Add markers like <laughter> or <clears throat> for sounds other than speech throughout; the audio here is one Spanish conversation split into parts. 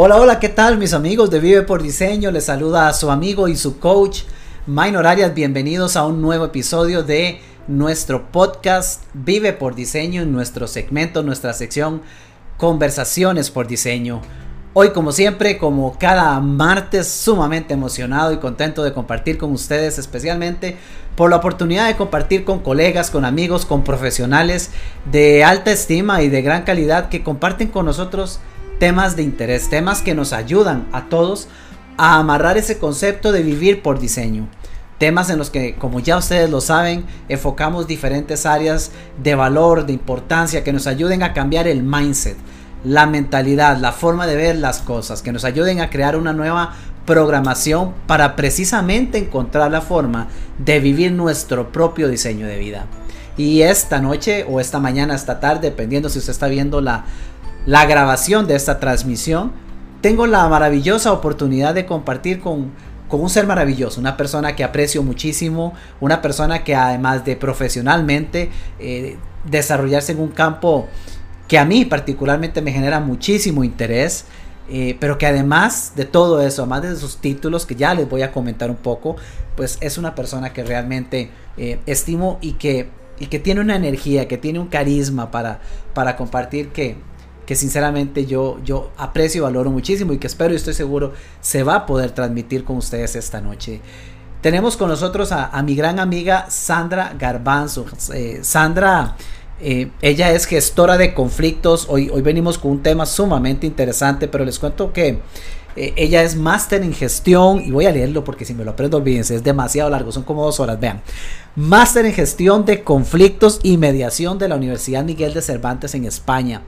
Hola, hola, ¿qué tal mis amigos de Vive por Diseño? Les saluda a su amigo y su coach, Minor Arias. Bienvenidos a un nuevo episodio de nuestro podcast Vive por Diseño en nuestro segmento, nuestra sección Conversaciones por Diseño. Hoy, como siempre, como cada martes, sumamente emocionado y contento de compartir con ustedes, especialmente por la oportunidad de compartir con colegas, con amigos, con profesionales de alta estima y de gran calidad que comparten con nosotros temas de interés, temas que nos ayudan a todos a amarrar ese concepto de vivir por diseño. Temas en los que, como ya ustedes lo saben, enfocamos diferentes áreas de valor, de importancia, que nos ayuden a cambiar el mindset, la mentalidad, la forma de ver las cosas, que nos ayuden a crear una nueva programación para precisamente encontrar la forma de vivir nuestro propio diseño de vida. Y esta noche o esta mañana, esta tarde, dependiendo si usted está viendo la, la grabación de esta transmisión, tengo la maravillosa oportunidad de compartir con, con un ser maravilloso, una persona que aprecio muchísimo, una persona que además de profesionalmente eh, desarrollarse en un campo que a mí particularmente me genera muchísimo interés, eh, pero que además de todo eso, además de sus títulos, que ya les voy a comentar un poco, pues es una persona que realmente eh, estimo y que, y que tiene una energía, que tiene un carisma para, para compartir que, que sinceramente yo, yo aprecio y valoro muchísimo y que espero y estoy seguro se va a poder transmitir con ustedes esta noche. Tenemos con nosotros a, mi gran amiga Sandra Garbanzo. Eh, Sandra, eh, ella es gestora de conflictos. Hoy, hoy venimos con un tema sumamente interesante, pero les cuento que eh, ella es máster en gestión y voy a leerlo porque si me lo aprendo, olvídense, es demasiado largo, son como dos horas. Vean, máster en gestión de conflictos y mediación de la Universidad Miguel de Cervantes en España.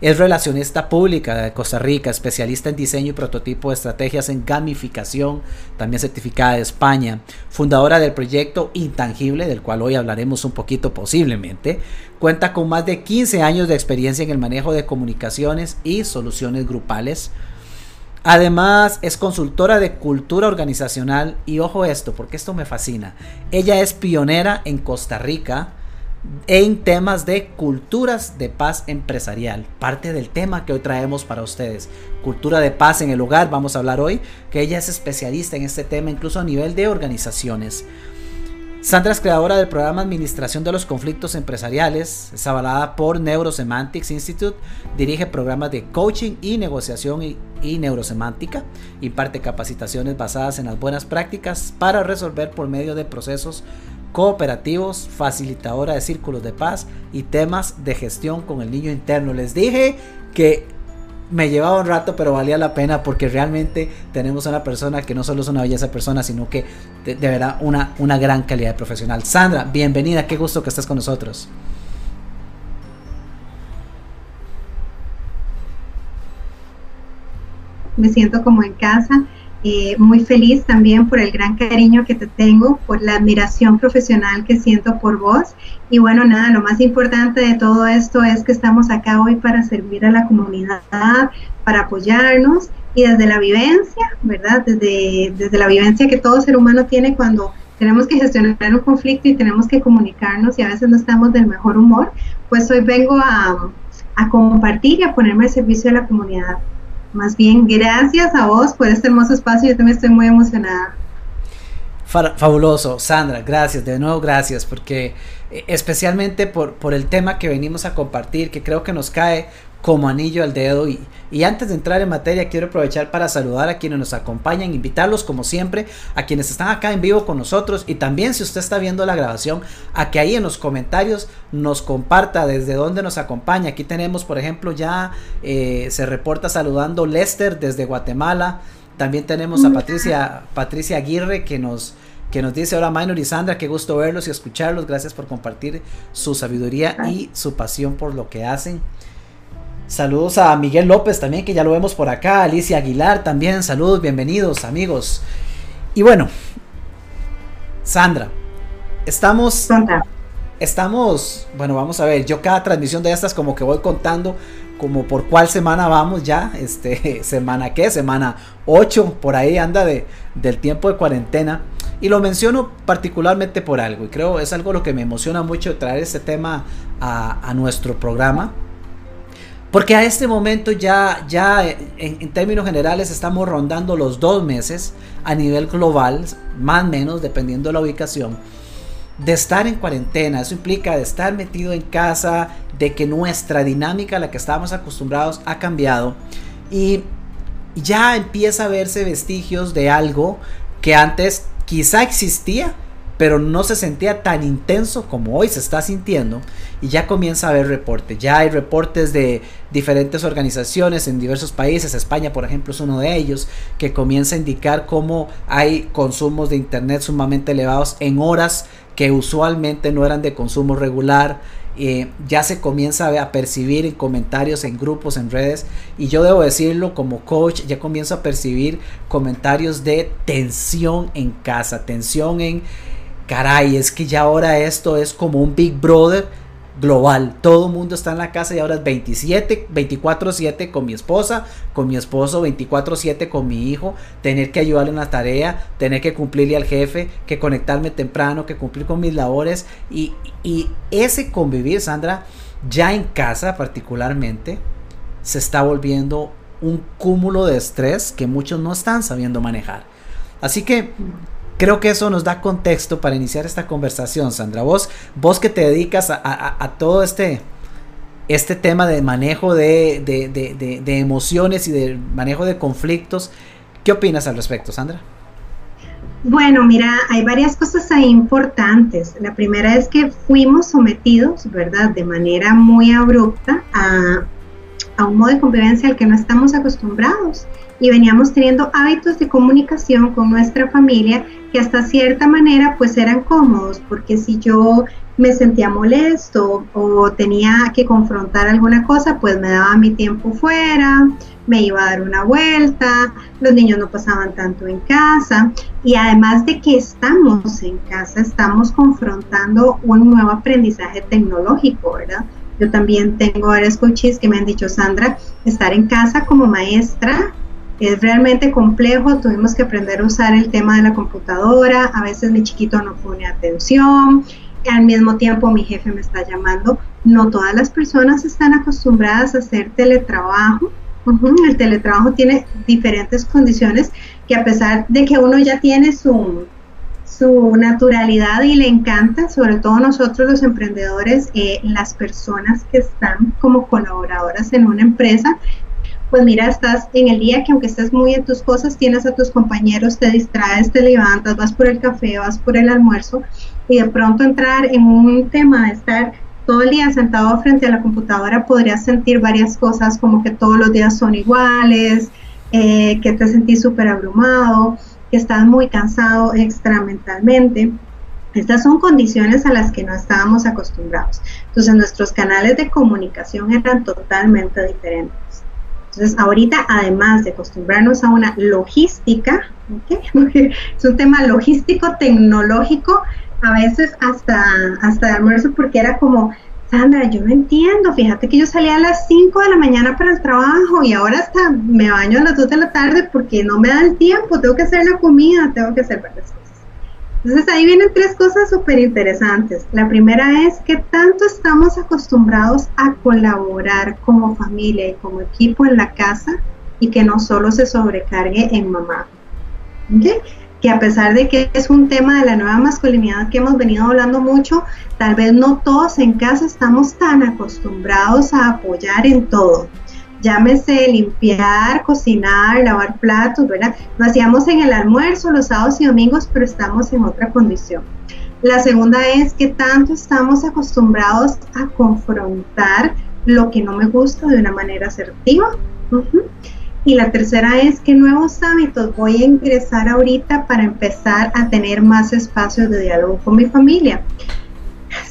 Es relacionista pública de Costa Rica, especialista en diseño y prototipo de estrategias en gamificación, también certificada de España, fundadora del proyecto Intangible, del cual hoy hablaremos un poquito posiblemente. Cuenta con más de 15 años de experiencia en el manejo de comunicaciones y soluciones grupales. Además, es consultora de cultura organizacional y ojo esto, porque esto me fascina. Ella es pionera en Costa Rica en temas de culturas de paz empresarial. Parte del tema que hoy traemos para ustedes. Cultura de paz en el hogar, vamos a hablar hoy, que ella es especialista en este tema, incluso a nivel de organizaciones. Sandra es creadora del programa Administración de los Conflictos Empresariales, es avalada por Neurosemantics Institute, dirige programas de coaching y negociación y, y, neurosemántica, imparte capacitaciones basadas en las buenas prácticas para resolver por medio de procesos cooperativos, facilitadora de círculos de paz y temas de gestión con el niño interno. Les dije que me llevaba un rato, pero valía la pena porque realmente tenemos una persona que no solo es una belleza persona, sino que de, verdad una, una gran calidad de profesional. Sandra, bienvenida, qué gusto que estés con nosotros. Me siento como en casa eh, muy feliz también por el gran cariño que te tengo, por la admiración profesional que siento por vos. Y bueno, nada, lo más importante de todo esto es que estamos acá hoy para servir a la comunidad, para apoyarnos y desde la vivencia, ¿verdad? Desde, desde la vivencia que todo ser humano tiene cuando tenemos que gestionar un conflicto y tenemos que comunicarnos y a veces no estamos del mejor humor, pues hoy vengo a, a compartir y a ponerme al servicio de la comunidad. Más bien, gracias a vos por este hermoso espacio. Yo también estoy muy emocionada. Fabuloso, Sandra, gracias, de nuevo gracias, porque eh, especialmente por, por el tema que venimos a compartir, que creo que nos cae como anillo al dedo. Y, y, antes de entrar en materia, quiero aprovechar para saludar a quienes nos acompañan, invitarlos como siempre, a quienes están acá en vivo con nosotros y también si usted está viendo la grabación, a que ahí en los comentarios nos comparta desde dónde nos acompaña. Aquí tenemos, por ejemplo, ya eh, se reporta saludando Lester desde Guatemala. También tenemos a Patricia, Patricia Aguirre que nos que nos dice ahora Minor y Sandra, qué gusto verlos y escucharlos, gracias por compartir su sabiduría y su pasión por lo que hacen. Saludos a Miguel López también, que ya lo vemos por acá. Alicia Aguilar también. Saludos, bienvenidos amigos. Y bueno, Sandra, estamos... Estamos, bueno, vamos a ver, yo cada transmisión de estas como que voy contando como por cuál semana vamos ya, este, <laughs> semana qué, semana 8, por ahí anda de, del tiempo de cuarentena. Y lo menciono particularmente por algo, y creo es algo lo que me emociona mucho traer este tema a, a nuestro programa Porque a este momento ya, ya en, términos generales estamos rondando los dos meses a nivel global, más o menos, dependiendo de la ubicación, de estar en cuarentena. Eso implica de estar metido en casa, de que nuestra dinámica a la que estábamos acostumbrados ha cambiado. Y ya empieza a verse vestigios de algo que antes quizá existía, pero no se sentía tan intenso como hoy se está sintiendo y ya comienza a haber reportes. Ya hay reportes de diferentes organizaciones en diversos países, España por ejemplo es uno de ellos, que comienza a indicar cómo hay consumos de Internet sumamente elevados en horas que usualmente no eran de consumo regular. Eh, ya se comienza a percibir en comentarios en grupos, en redes, y yo debo decirlo como coach, ya comienzo a percibir comentarios de tensión en casa, tensión en caray, es que ya ahora esto es como un Big Brother global. Todo el mundo está en la casa y ahora es 27, 24/7 con mi esposa, con mi esposo, 24/7 con mi hijo, tener que ayudarle en la tarea, tener que cumplirle al jefe, que conectarme temprano, que cumplir con mis labores y, y ese convivir, Sandra, ya en casa particularmente, se está volviendo un cúmulo de estrés que muchos no están sabiendo manejar. Así que Creo que eso nos da contexto para iniciar esta conversación, Sandra. Vos, vos que te dedicas a, todo este, este tema de manejo de, de, emociones y de manejo de conflictos, ¿qué opinas al respecto, Sandra? Bueno, mira, hay varias cosas ahí importantes. La primera es que fuimos sometidos, ¿verdad?, de manera muy abrupta a, a un modo de convivencia al que no estamos acostumbrados y veníamos teniendo hábitos de comunicación con nuestra familia que hasta cierta manera pues eran cómodos, porque si yo me sentía molesto o tenía que confrontar alguna cosa, pues me daba mi tiempo fuera, me iba a dar una vuelta, los niños no pasaban tanto en casa y además de que estamos en casa, estamos confrontando un nuevo aprendizaje tecnológico, ¿verdad? Yo también tengo varios coaches que me han dicho, Sandra, estar en casa como maestra es realmente complejo, tuvimos que aprender a usar el tema de la computadora, a veces mi chiquito no pone atención, al mismo tiempo mi jefe me está llamando, no todas las personas están acostumbradas a hacer teletrabajo, el teletrabajo tiene diferentes condiciones que a pesar de que uno ya tiene su, su naturalidad y le encanta, sobre todo nosotros los emprendedores, eh, las personas que están como colaboradoras en una empresa, pues mira, estás en el día que aunque estés muy en tus cosas, tienes a tus compañeros, te distraes, te levantas, vas por el café, vas por el almuerzo y de pronto entrar en un tema de estar todo el día sentado frente a la computadora podrías sentir varias cosas como que todos los días son iguales, eh, que te sentís súper abrumado, que estás muy cansado extra mentalmente. Estas son condiciones a las que no estábamos acostumbrados. Entonces nuestros canales de comunicación eran totalmente diferentes. Entonces, ahorita, además de acostumbrarnos a una logística, <laughs> es un tema logístico, tecnológico, a veces hasta, hasta de almuerzo, porque era como, Sandra, yo no entiendo, fíjate que yo salía a las 5 de la mañana para el trabajo y ahora hasta me baño a las 2 de la tarde porque no me da el tiempo, tengo que hacer la comida, tengo que hacer. Entonces ahí vienen tres cosas súper interesantes. La primera es que tanto estamos acostumbrados a colaborar como familia y como equipo en la casa y que no solo se sobrecargue en mamá. Que a pesar de que es un tema de la nueva masculinidad que hemos venido hablando mucho, tal vez no todos en casa estamos tan acostumbrados a apoyar en todo llámese limpiar, cocinar, lavar platos, ¿verdad? Lo hacíamos en el almuerzo, los sábados y domingos, pero estamos en otra condición. La segunda es que tanto estamos acostumbrados a confrontar lo que no me gusta de una manera asertiva. Y la tercera es que nuevos hábitos voy a ingresar ahorita para empezar a tener más espacios de diálogo con mi familia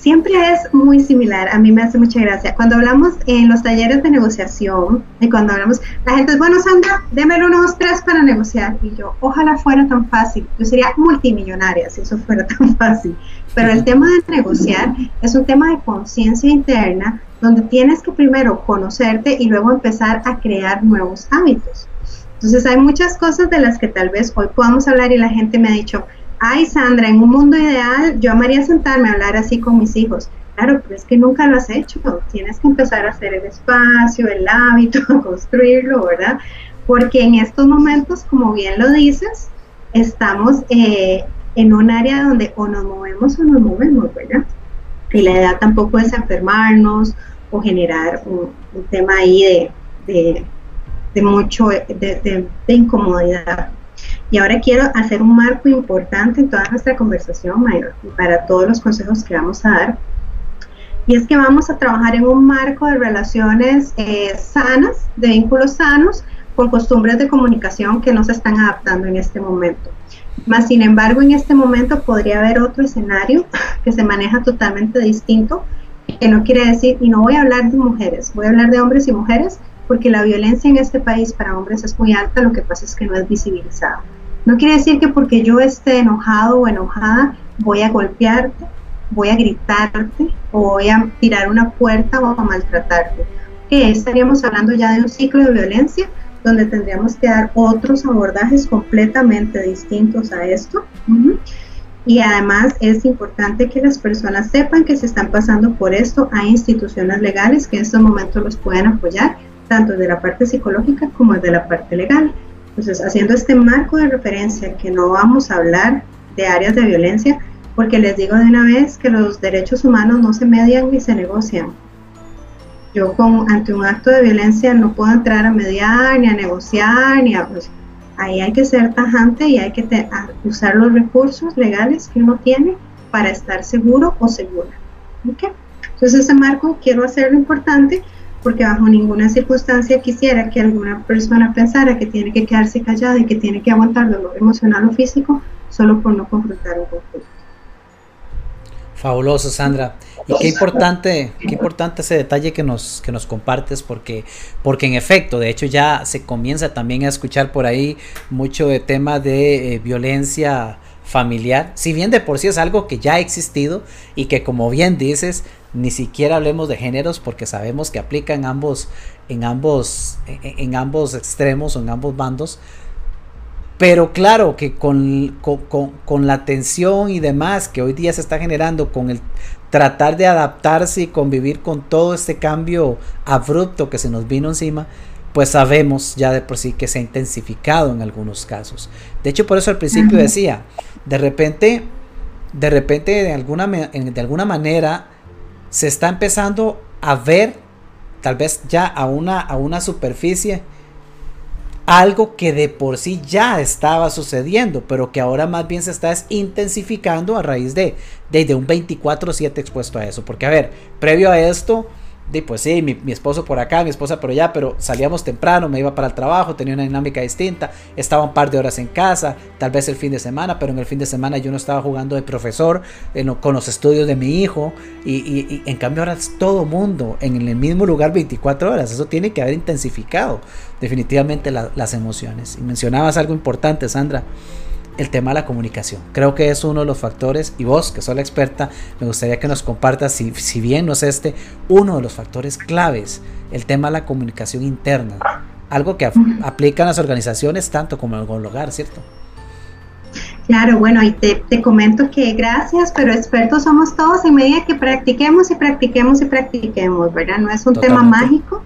siempre es muy similar. A mí me hace mucha gracia. Cuando hablamos en los talleres de negociación y cuando hablamos, la gente es, bueno, Sandra, déme unos tres para negociar. Y yo, ojalá fuera tan fácil. Yo sería multimillonaria si eso fuera <laughs> tan fácil. Pero el tema de negociar es un tema de conciencia interna donde tienes que primero conocerte y luego empezar a crear nuevos hábitos. Entonces hay muchas cosas de las que tal vez hoy podamos hablar y la gente me ha dicho, ay Sandra, en un mundo ideal yo amaría sentarme a hablar así con mis hijos, Claro, pero es que nunca lo has hecho. Tienes que empezar a hacer el espacio, el hábito, <laughs> construirlo, ¿verdad? Porque en estos momentos, como bien lo dices, estamos eh, en un área donde o nos movemos o nos movemos, ¿verdad? Y la edad tampoco es enfermarnos o generar un, tema ahí de, de, mucho, de, incomodidad. Y ahora quiero hacer un marco importante en toda nuestra conversación, Mayra, para todos los consejos que vamos a dar. Y es que vamos a trabajar en un marco de relaciones eh, sanas, de vínculos sanos, con costumbres de comunicación que no se están adaptando en este momento. Más sin embargo, en este momento podría haber otro escenario <laughs> que se maneja totalmente distinto, que no quiere decir, y no voy a hablar de mujeres, voy a hablar de hombres y mujeres, porque la violencia en este país para hombres es muy alta, lo que pasa es que no es visibilizada. No quiere decir que porque yo esté enojado o enojada voy a golpearte, voy a gritarte o voy a tirar una puerta o a maltratarte. Que estaríamos hablando ya de un ciclo de violencia donde tendríamos que dar otros abordajes completamente distintos a esto. Y además es importante que las personas sepan que se están pasando por esto. Hay instituciones legales que en estos momentos los pueden apoyar, tanto de la parte psicológica como de la parte legal. Entonces, haciendo este marco de referencia, que no vamos a hablar de áreas de violencia, porque les digo de una vez que los derechos humanos no se median ni se negocian. Yo con, ante un acto de violencia no puedo entrar a mediar, ni a negociar, ni a... Pues, ahí hay que ser tajante y hay que usar los recursos legales que uno tiene para estar seguro o segura. ¿Okay? Entonces ese marco quiero hacerlo importante porque bajo ninguna circunstancia quisiera que alguna persona pensara que tiene que quedarse callada y que tiene que aguantar dolor emocional o físico solo por no confrontar un conflicto. Fabuloso, Sandra. Y qué importante, qué importante ese detalle que nos, que nos compartes, porque, porque en efecto, de hecho ya se comienza también a escuchar por ahí mucho de tema de eh, violencia familiar, si bien de por sí es algo que ya ha existido y que como bien dices, ni siquiera hablemos de géneros porque sabemos que aplica en ambos, en ambos, en, ambos extremos o en ambos bandos. Pero claro que con, con, la tensión y demás que hoy día se está generando, con el tratar de adaptarse y convivir con todo este cambio abrupto que se nos vino encima, pues sabemos ya de por sí que se ha intensificado en algunos casos. De hecho, por eso al principio decía, de repente, de repente, de alguna, de alguna manera, se está empezando a ver, tal vez ya a una, a una superficie, algo que de por sí ya estaba sucediendo, pero que ahora más bien se está intensificando a raíz de, de, de un 24/7 expuesto a eso. Porque a ver, previo a esto, pues sí, mi, esposo por acá, mi esposa por allá, pero salíamos temprano, me iba para el trabajo, tenía una dinámica distinta, estaba un par de horas en casa, tal vez el fin de semana, pero en el fin de semana yo no estaba jugando de profesor con los estudios de mi hijo, y, en cambio ahora es todo mundo en el mismo lugar 24 horas, eso tiene que haber intensificado definitivamente las emociones. Y mencionabas algo importante, Sandra, el tema de la comunicación. Creo que es uno de los factores, y vos, que sos la experta, me gustaría que nos compartas, si, si bien no es este, uno de los factores claves, el tema de la comunicación interna. Algo que aplican las organizaciones tanto como en el hogar, ¿cierto? Claro, bueno, y te, te, comento que gracias, pero expertos somos todos en medida que practiquemos y practiquemos y practiquemos, ¿verdad? No es un tema mágico.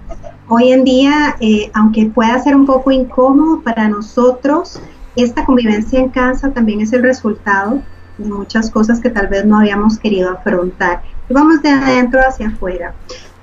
Hoy en día, eh, aunque pueda ser un poco incómodo para nosotros, esta convivencia en casa también es el resultado de muchas cosas que tal vez no habíamos querido afrontar. Y vamos de adentro hacia afuera.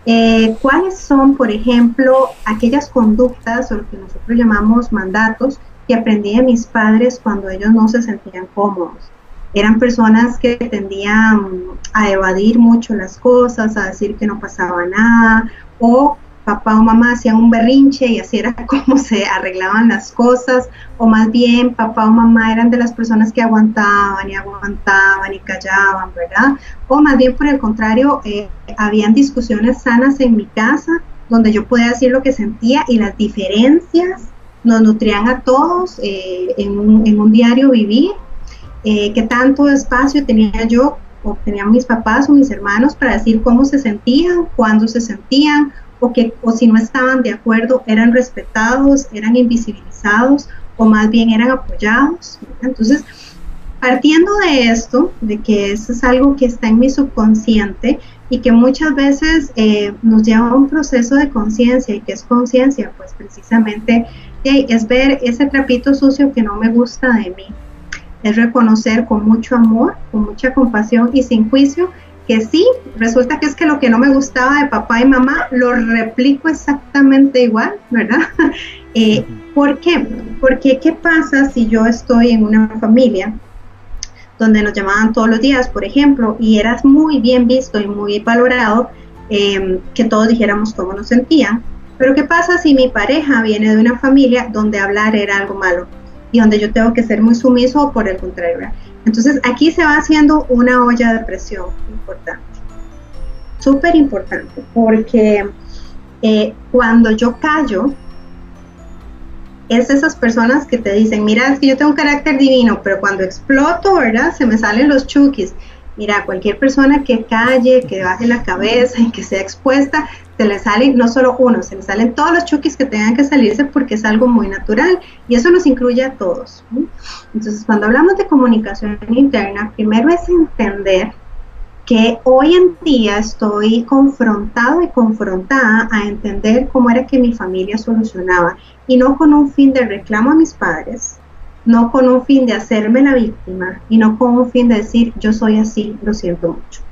Eh, ¿Cuáles son, por ejemplo, aquellas conductas o lo que nosotros llamamos mandatos que aprendí de mis padres cuando ellos no se sentían cómodos? Eran personas que tendían a evadir mucho las cosas, a decir que no pasaba nada, o papá o mamá hacían un berrinche y así era <laughs> como se arreglaban las cosas, o más bien papá o mamá eran de las personas que aguantaban y aguantaban y callaban, ¿verdad? O más bien por el contrario, eh, habían discusiones sanas en mi casa donde yo podía decir lo que sentía y las diferencias nos nutrían a todos eh, en, un, diario vivir, eh, qué tanto espacio tenía yo o tenían mis papás o mis hermanos para decir cómo se sentían, cuándo se sentían, o, que, o si no estaban de acuerdo, eran respetados, eran invisibilizados o más bien eran apoyados. Entonces, partiendo de esto, de que eso es algo que está en mi subconsciente y que muchas veces eh, nos lleva a un proceso de conciencia y que es conciencia, pues precisamente es ver ese trapito sucio que no me gusta de mí, es reconocer con mucho amor, con mucha compasión y sin juicio que sí, resulta que es que lo que no me gustaba de papá y mamá lo replico exactamente igual, ¿verdad? <laughs> Eh, ¿Por qué? Porque ¿qué pasa si yo estoy en una familia donde nos llamaban todos los días, por ejemplo, y eras muy bien visto y muy valorado eh, que todos dijéramos cómo nos sentían? Pero ¿qué pasa si mi pareja viene de una familia donde hablar era algo malo y donde yo tengo que ser muy sumiso o por el contrario? Entonces aquí se va haciendo una olla de presión importante, súper importante, porque eh, cuando yo callo, es esas personas que te dicen, mira, es que yo tengo un carácter divino, pero cuando exploto, ¿verdad? Se me salen los chukis. Mira, cualquier persona que calle, que baje la cabeza y que sea expuesta, se le salen no solo uno, se le salen todos los chukis que tengan que salirse porque es algo muy natural y eso nos incluye a todos. Entonces, cuando hablamos de comunicación interna, primero es entender que hoy en día estoy confrontado y confrontada a entender cómo era que mi familia solucionaba y no con un fin de reclamo a mis padres, no con un fin de hacerme la víctima y no con un fin de decir yo soy así, lo siento mucho.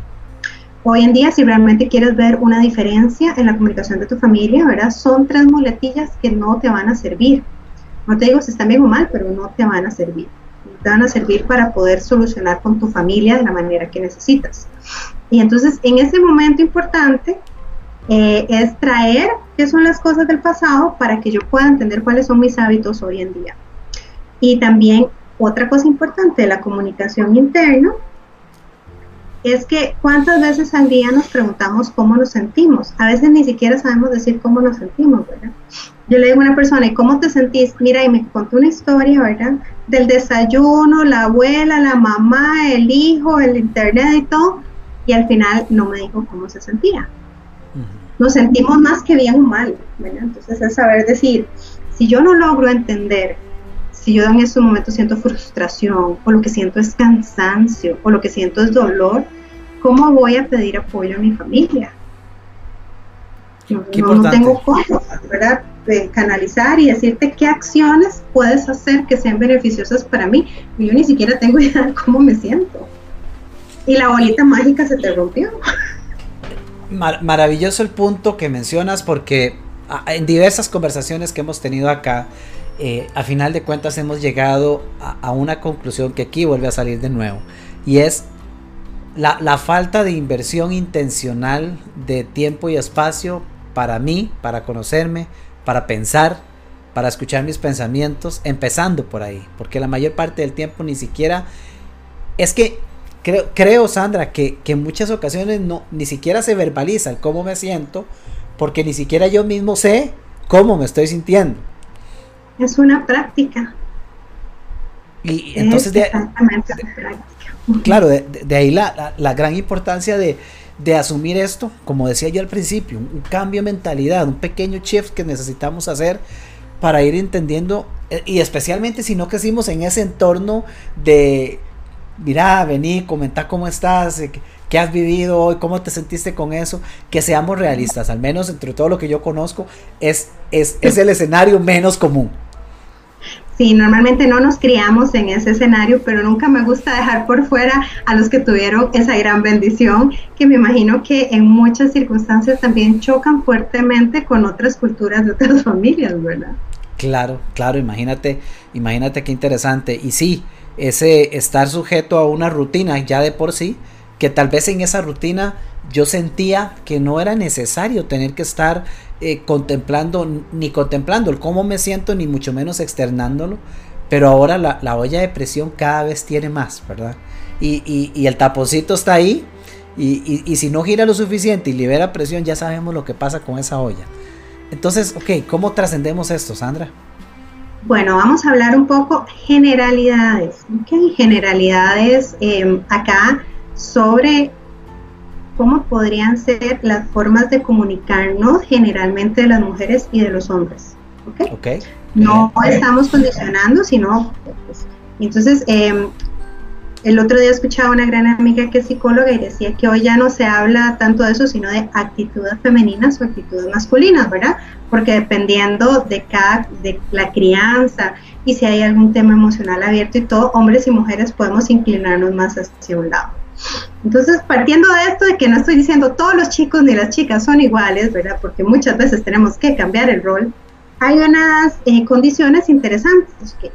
Hoy en día, si realmente quieres ver una diferencia en la comunicación de tu familia, ¿verdad? Son tres muletillas que no te van a servir. No te digo si están bien o mal, pero no te van a servir. No te van a servir para poder solucionar con tu familia de la manera que necesitas. Y entonces, en ese momento importante, eh, es traer qué son las cosas del pasado para que yo pueda entender cuáles son mis hábitos hoy en día. Y también otra cosa importante de la comunicación interna es que cuántas veces al día nos preguntamos cómo nos sentimos. A veces ni siquiera sabemos decir cómo nos sentimos, ¿verdad? Yo le digo a una persona, ¿y cómo te sentís? Mira, y me contó una historia, ¿verdad? Del desayuno, la abuela, la mamá, el hijo, el internet y todo, y al final no me dijo cómo se sentía. Nos sentimos más que bien o mal, ¿verdad? Entonces es saber decir, si yo no logro entender si yo en ese momento siento frustración o lo que siento es cansancio o lo que siento es dolor, ¿cómo voy a pedir apoyo a mi familia? No, tengo cómo, ¿verdad? canalizar y decirte qué acciones puedes hacer que sean beneficiosas para mí. Yo ni siquiera tengo <laughs> idea de cómo me siento. Y la bolita mágica se te rompió. maravilloso el punto que mencionas porque ah, en diversas conversaciones que hemos tenido acá, eh, a final de cuentas hemos llegado a, una conclusión que aquí vuelve a salir de nuevo. Y es la, falta de inversión intencional de tiempo y espacio para mí, para conocerme, para pensar, para escuchar mis pensamientos, empezando por ahí. Porque la mayor parte del tiempo ni siquiera... Es que creo, creo Sandra, que, que en muchas ocasiones no, ni siquiera se verbaliza el cómo me siento, porque ni siquiera yo mismo sé cómo me estoy sintiendo es una práctica. Y entonces, de, claro, de, ahí la, la, gran importancia de, de, asumir esto, como decía yo al principio, un, cambio de mentalidad, un pequeño shift que necesitamos hacer para ir entendiendo, eh, y especialmente si no crecimos en ese entorno de, mira, vení, comenta cómo estás, eh, qué has vivido hoy, cómo te sentiste con eso, que seamos realistas, al menos entre todo lo que yo conozco, es, es, es el escenario menos común. Sí, normalmente no nos criamos en ese escenario, pero nunca me gusta dejar por fuera a los que tuvieron esa gran bendición, que me imagino que en muchas circunstancias también chocan fuertemente con otras culturas de otras <laughs> familias, ¿verdad? Claro, claro, imagínate, imagínate qué interesante. Y sí, ese estar sujeto a una rutina ya de por sí, que tal vez en esa rutina yo sentía que no era necesario tener que estar eh, contemplando, ni contemplando el cómo me siento, ni mucho menos externándolo, pero ahora la, olla de presión cada vez tiene más, ¿verdad? Y, el taponcito está ahí, y, si no gira lo suficiente y libera presión, ya sabemos lo que pasa con esa olla. Entonces, ok, ¿cómo trascendemos esto, Sandra? Bueno, vamos a hablar un poco generalidades, ¿ok? Generalidades em, acá sobre cómo podrían ser las formas de comunicarnos generalmente de las mujeres y de los hombres. ¿ok? No estamos condicionando, sino... Pues, entonces, em, el otro día escuchaba una gran amiga que es psicóloga y decía que hoy ya no se habla tanto de eso, sino de actitudes femeninas o actitudes masculinas, ¿verdad? Porque dependiendo de cada, de la crianza y si hay algún tema emocional abierto y todo, hombres y mujeres podemos inclinarnos más hacia un lado. Entonces, partiendo de esto, de que no estoy diciendo todos los chicos ni las chicas son iguales, ¿verdad? Porque muchas veces tenemos que cambiar el rol, hay unas eh, condiciones interesantes que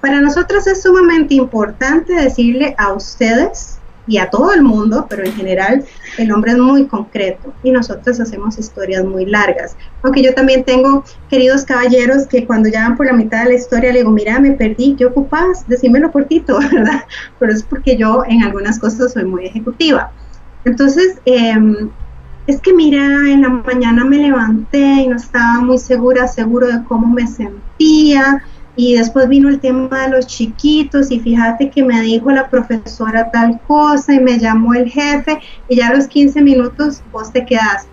para nosotros es sumamente importante decirle a ustedes y a todo el mundo, pero en general el hombre es muy concreto y nosotros hacemos historias muy largas. Aunque yo también tengo queridos caballeros que cuando ya van por la mitad de la historia le digo, mira, me perdí, ¿qué ocupas? Decímelo cortito, <laughs> ¿verdad? Pero es porque yo en algunas cosas soy muy ejecutiva. Entonces, em, es que mira, en la mañana me levanté y no estaba muy segura, seguro de cómo me sentía y después vino el tema de los chiquitos y fíjate que me dijo la profesora tal cosa y me llamó el jefe y ya a los 15 minutos vos te quedas,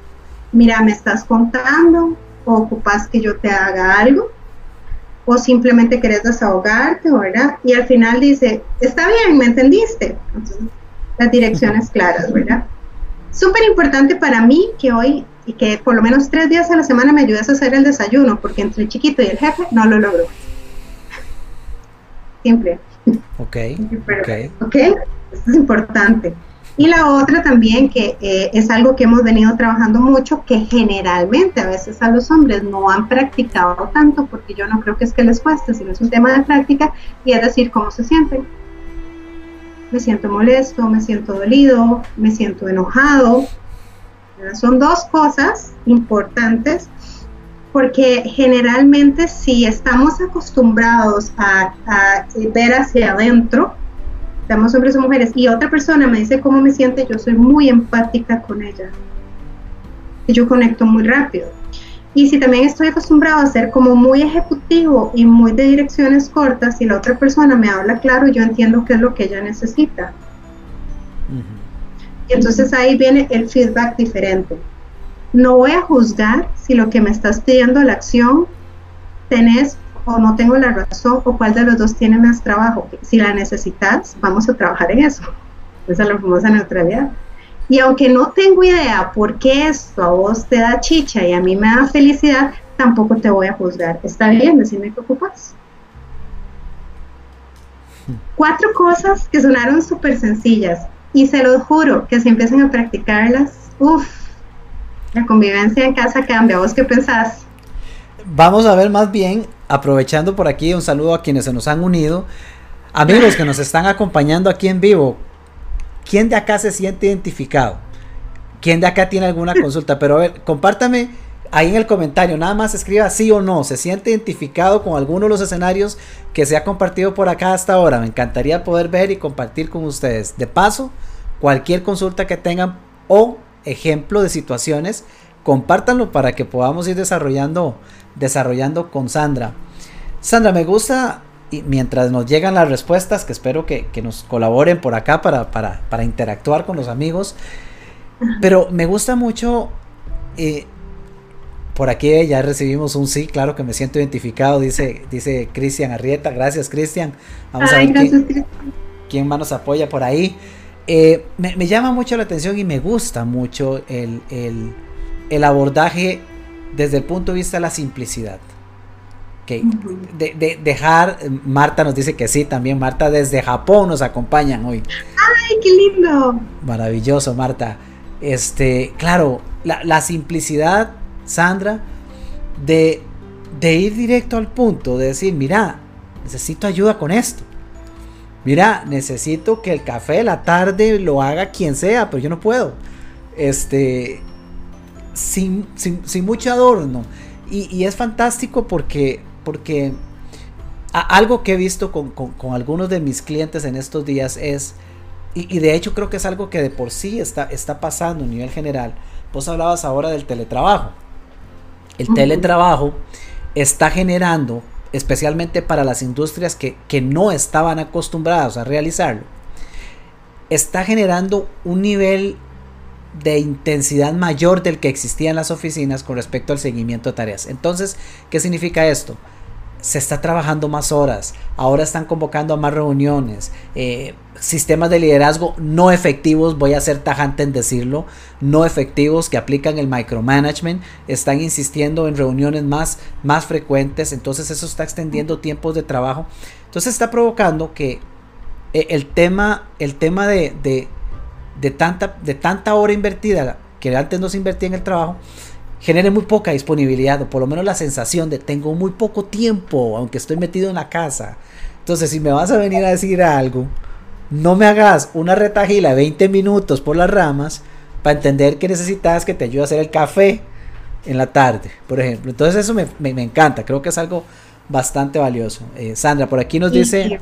mira, me estás contando o ocupas que yo te haga algo o simplemente querés desahogarte, ¿verdad? Y al final dice, está bien, ¿me entendiste? Entonces, las direcciones claras, ¿verdad? Súper importante para mí que hoy y que por lo menos tres días a la semana me ayudes a hacer el desayuno, porque entre el chiquito y el jefe no lo logro simple. <laughs> Ok. ok. Esto es importante. Y la otra también, que eh, es algo que hemos venido trabajando mucho, que generalmente a veces a los hombres no han practicado tanto, porque yo no creo que es que les cueste, sino es un tema de práctica, y es decir, cómo se sienten. Me siento molesto, me siento dolido, me siento enojado. Son dos cosas importantes porque generalmente si estamos acostumbrados a, ver hacia adentro, estamos hombres o mujeres, y otra persona me dice cómo me siente, yo soy muy empática con ella. Y yo conecto muy rápido. Y si también estoy acostumbrado a ser como muy ejecutivo y muy de direcciones cortas, y la otra persona me habla claro, yo entiendo qué es lo que ella necesita. Y entonces ahí viene el feedback diferente no voy a juzgar si lo que me estás pidiendo la acción tenés o no tengo la razón o cuál de los dos tiene más trabajo. Si la necesitas, vamos a trabajar en eso. Esa es la famosa neutralidad. Y aunque no tengo idea por qué esto a vos te da chicha y a mí me da felicidad, tampoco te voy a juzgar. Está bien, decime qué ocupas. Cuatro cosas que sonaron súper sencillas y se los juro que si empiezan a practicarlas, uff, la convivencia en casa cambia. ¿Vos qué pensás? Vamos a ver más bien, aprovechando por aquí, un saludo a quienes se nos han unido. Amigos que nos están acompañando aquí en vivo, ¿quién de acá se siente identificado? ¿Quién de acá tiene alguna consulta? Pero a ver, compártame ahí en el comentario, nada más escriba sí o no, se siente identificado con alguno de los escenarios que se ha compartido por acá hasta ahora. Me encantaría poder ver y compartir con ustedes. De paso, cualquier consulta que tengan o ejemplo de situaciones, compártanlo para que podamos ir desarrollando, desarrollando con Sandra. Sandra, me gusta, y mientras nos llegan las respuestas, que espero que, nos colaboren por acá para, para, interactuar con los amigos, pero me gusta mucho, eh, por aquí ya recibimos un sí, claro que me siento identificado, dice, dice Cristian Arrieta, gracias Cristian, vamos a ver quién, quién más nos apoya por ahí. Eh, me, llama mucho la atención y me gusta mucho el, abordaje desde el punto de vista de la simplicidad. de, dejar, Marta nos dice que sí, también Marta desde Japón nos acompañan hoy. ¡Ay, qué lindo! Maravilloso, Marta. Este, claro, la, simplicidad, Sandra, de, de ir directo al punto, de decir, mira, necesito ayuda con esto mira, necesito que el café de la tarde lo haga quien sea, pero yo no puedo. Este, sin, mucho adorno. Y, es fantástico porque, porque algo que he visto con, algunos de mis clientes en estos días es, y, de hecho creo que es algo que de por sí está, está pasando a nivel general. Vos hablabas ahora del teletrabajo. El teletrabajo está generando especialmente para las industrias que, no estaban acostumbradas a realizarlo, está generando un nivel de intensidad mayor del que existía en las oficinas con respecto al seguimiento de tareas. Entonces, ¿qué significa esto? Se está trabajando más horas, ahora están convocando a más reuniones, eh, sistemas de liderazgo no efectivos, voy a ser tajante en decirlo, no efectivos que aplican el micromanagement, están insistiendo en reuniones más, más frecuentes, entonces eso está extendiendo tiempos de trabajo, entonces está provocando que eh, el tema, el tema de, de, tanta, de tanta hora invertida que antes no se invertía en el trabajo, genere muy poca disponibilidad, o por lo menos la sensación de tengo muy poco tiempo, aunque estoy metido en la casa. Entonces, si me vas a venir a decir algo, no me hagas una retajila de 20 minutos por las ramas para entender que necesitas que te ayude a hacer el café en la tarde, por ejemplo. Entonces, eso me, encanta, creo que es algo bastante valioso. Eh, Sandra, por aquí nos dice...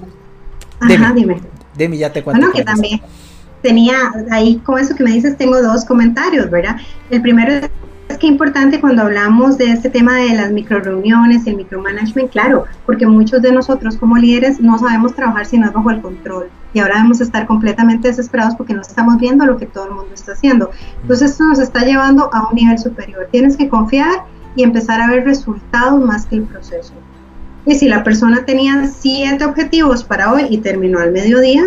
Ajá, dime. Ya te cuento. Bueno, que también tenía ahí con eso que me dices, tengo dos comentarios, ¿verdad? El primero es que importante cuando hablamos de este tema de las micro reuniones y el micromanagement, claro, porque muchos de nosotros como líderes no sabemos trabajar si no es bajo el control y ahora debemos estar completamente desesperados porque no estamos viendo lo que todo el mundo está haciendo. Entonces esto nos está llevando a un nivel superior. Tienes que confiar y empezar a ver resultados más que el proceso. Y si la persona tenía siete objetivos para hoy y terminó al mediodía,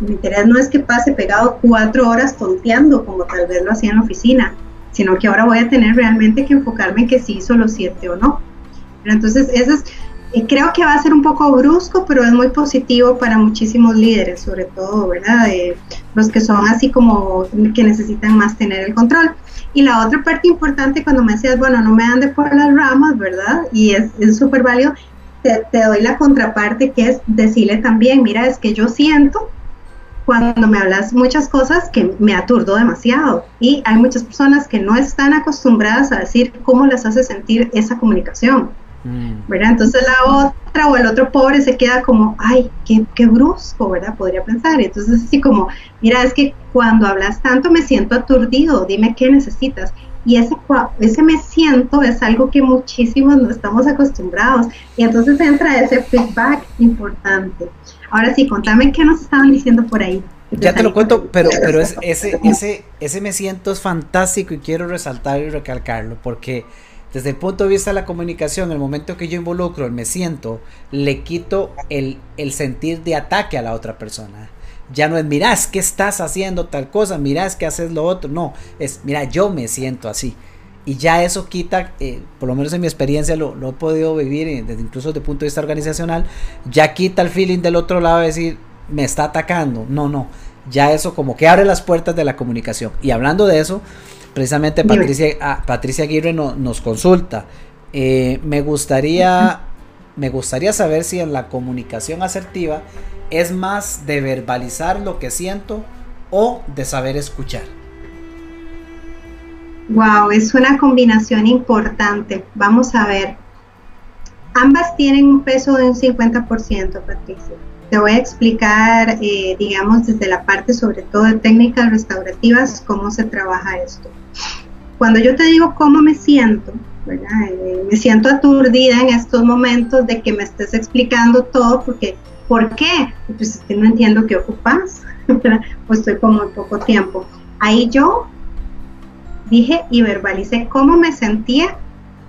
mi interés no es que pase pegado cuatro horas tonteando como tal vez lo hacía en la oficina sino que ahora voy a tener realmente que enfocarme en que sí hizo los siete o no. entonces, eso es, eh, creo que va a ser un poco brusco, pero es muy positivo para muchísimos líderes, sobre todo, ¿verdad? los que son así como que necesitan más tener el control. Y la otra parte importante cuando me decías, bueno, no me ande por las ramas, ¿verdad? Y es súper válido, te, te, doy la contraparte que es decirle también, mira, es que yo siento cuando me hablas muchas cosas que me aturdo demasiado y hay muchas personas que no están acostumbradas a decir cómo les hace sentir esa comunicación. Mm. ¿verdad? Entonces la otra o el otro pobre se queda como, ay, qué, qué brusco, ¿verdad? Podría pensar. Entonces así como, mira, es que cuando hablas tanto me siento aturdido, dime qué necesitas. Y ese, ese me siento es algo que muchísimos no estamos acostumbrados. Y entonces entra ese feedback importante. Ahora sí, contame qué nos estaban diciendo por ahí. Ya te lo cuento, pero, pero es, ese, ese, ese me siento es fantástico y quiero resaltar y recalcarlo porque desde el punto de vista de la comunicación, el momento que yo involucro el me siento, le quito el, el sentir de ataque a la otra persona. Ya no es, mira, es que estás haciendo tal cosa, mira, es que haces lo otro. No, es, mira, yo me siento así. Y ya eso quita, eh, por lo menos en mi experiencia lo, lo he podido vivir, eh, desde, incluso desde el punto de vista organizacional, ya quita el feeling del otro lado de decir, me está atacando. No, no. Ya eso como que abre las puertas de la comunicación. Y hablando de eso, precisamente Patricia, ah, Patricia Aguirre nos consulta. Eh, me gustaría me gustaría saber si en la comunicación asertiva es más de verbalizar lo que siento o de saber escuchar. Wow, es una combinación importante. Vamos a ver. Ambas tienen un peso de un 50%, Patricia. Te voy a explicar, eh, digamos, desde la parte sobre todo de técnicas restaurativas, cómo se trabaja esto. Cuando yo te digo cómo me siento, eh, me siento aturdida en estos momentos de que me estés explicando todo porque, ¿por qué? Pues es que no entiendo qué ocupas, <laughs> pues estoy como en poco tiempo. Ahí yo dije y verbalicé cómo me sentía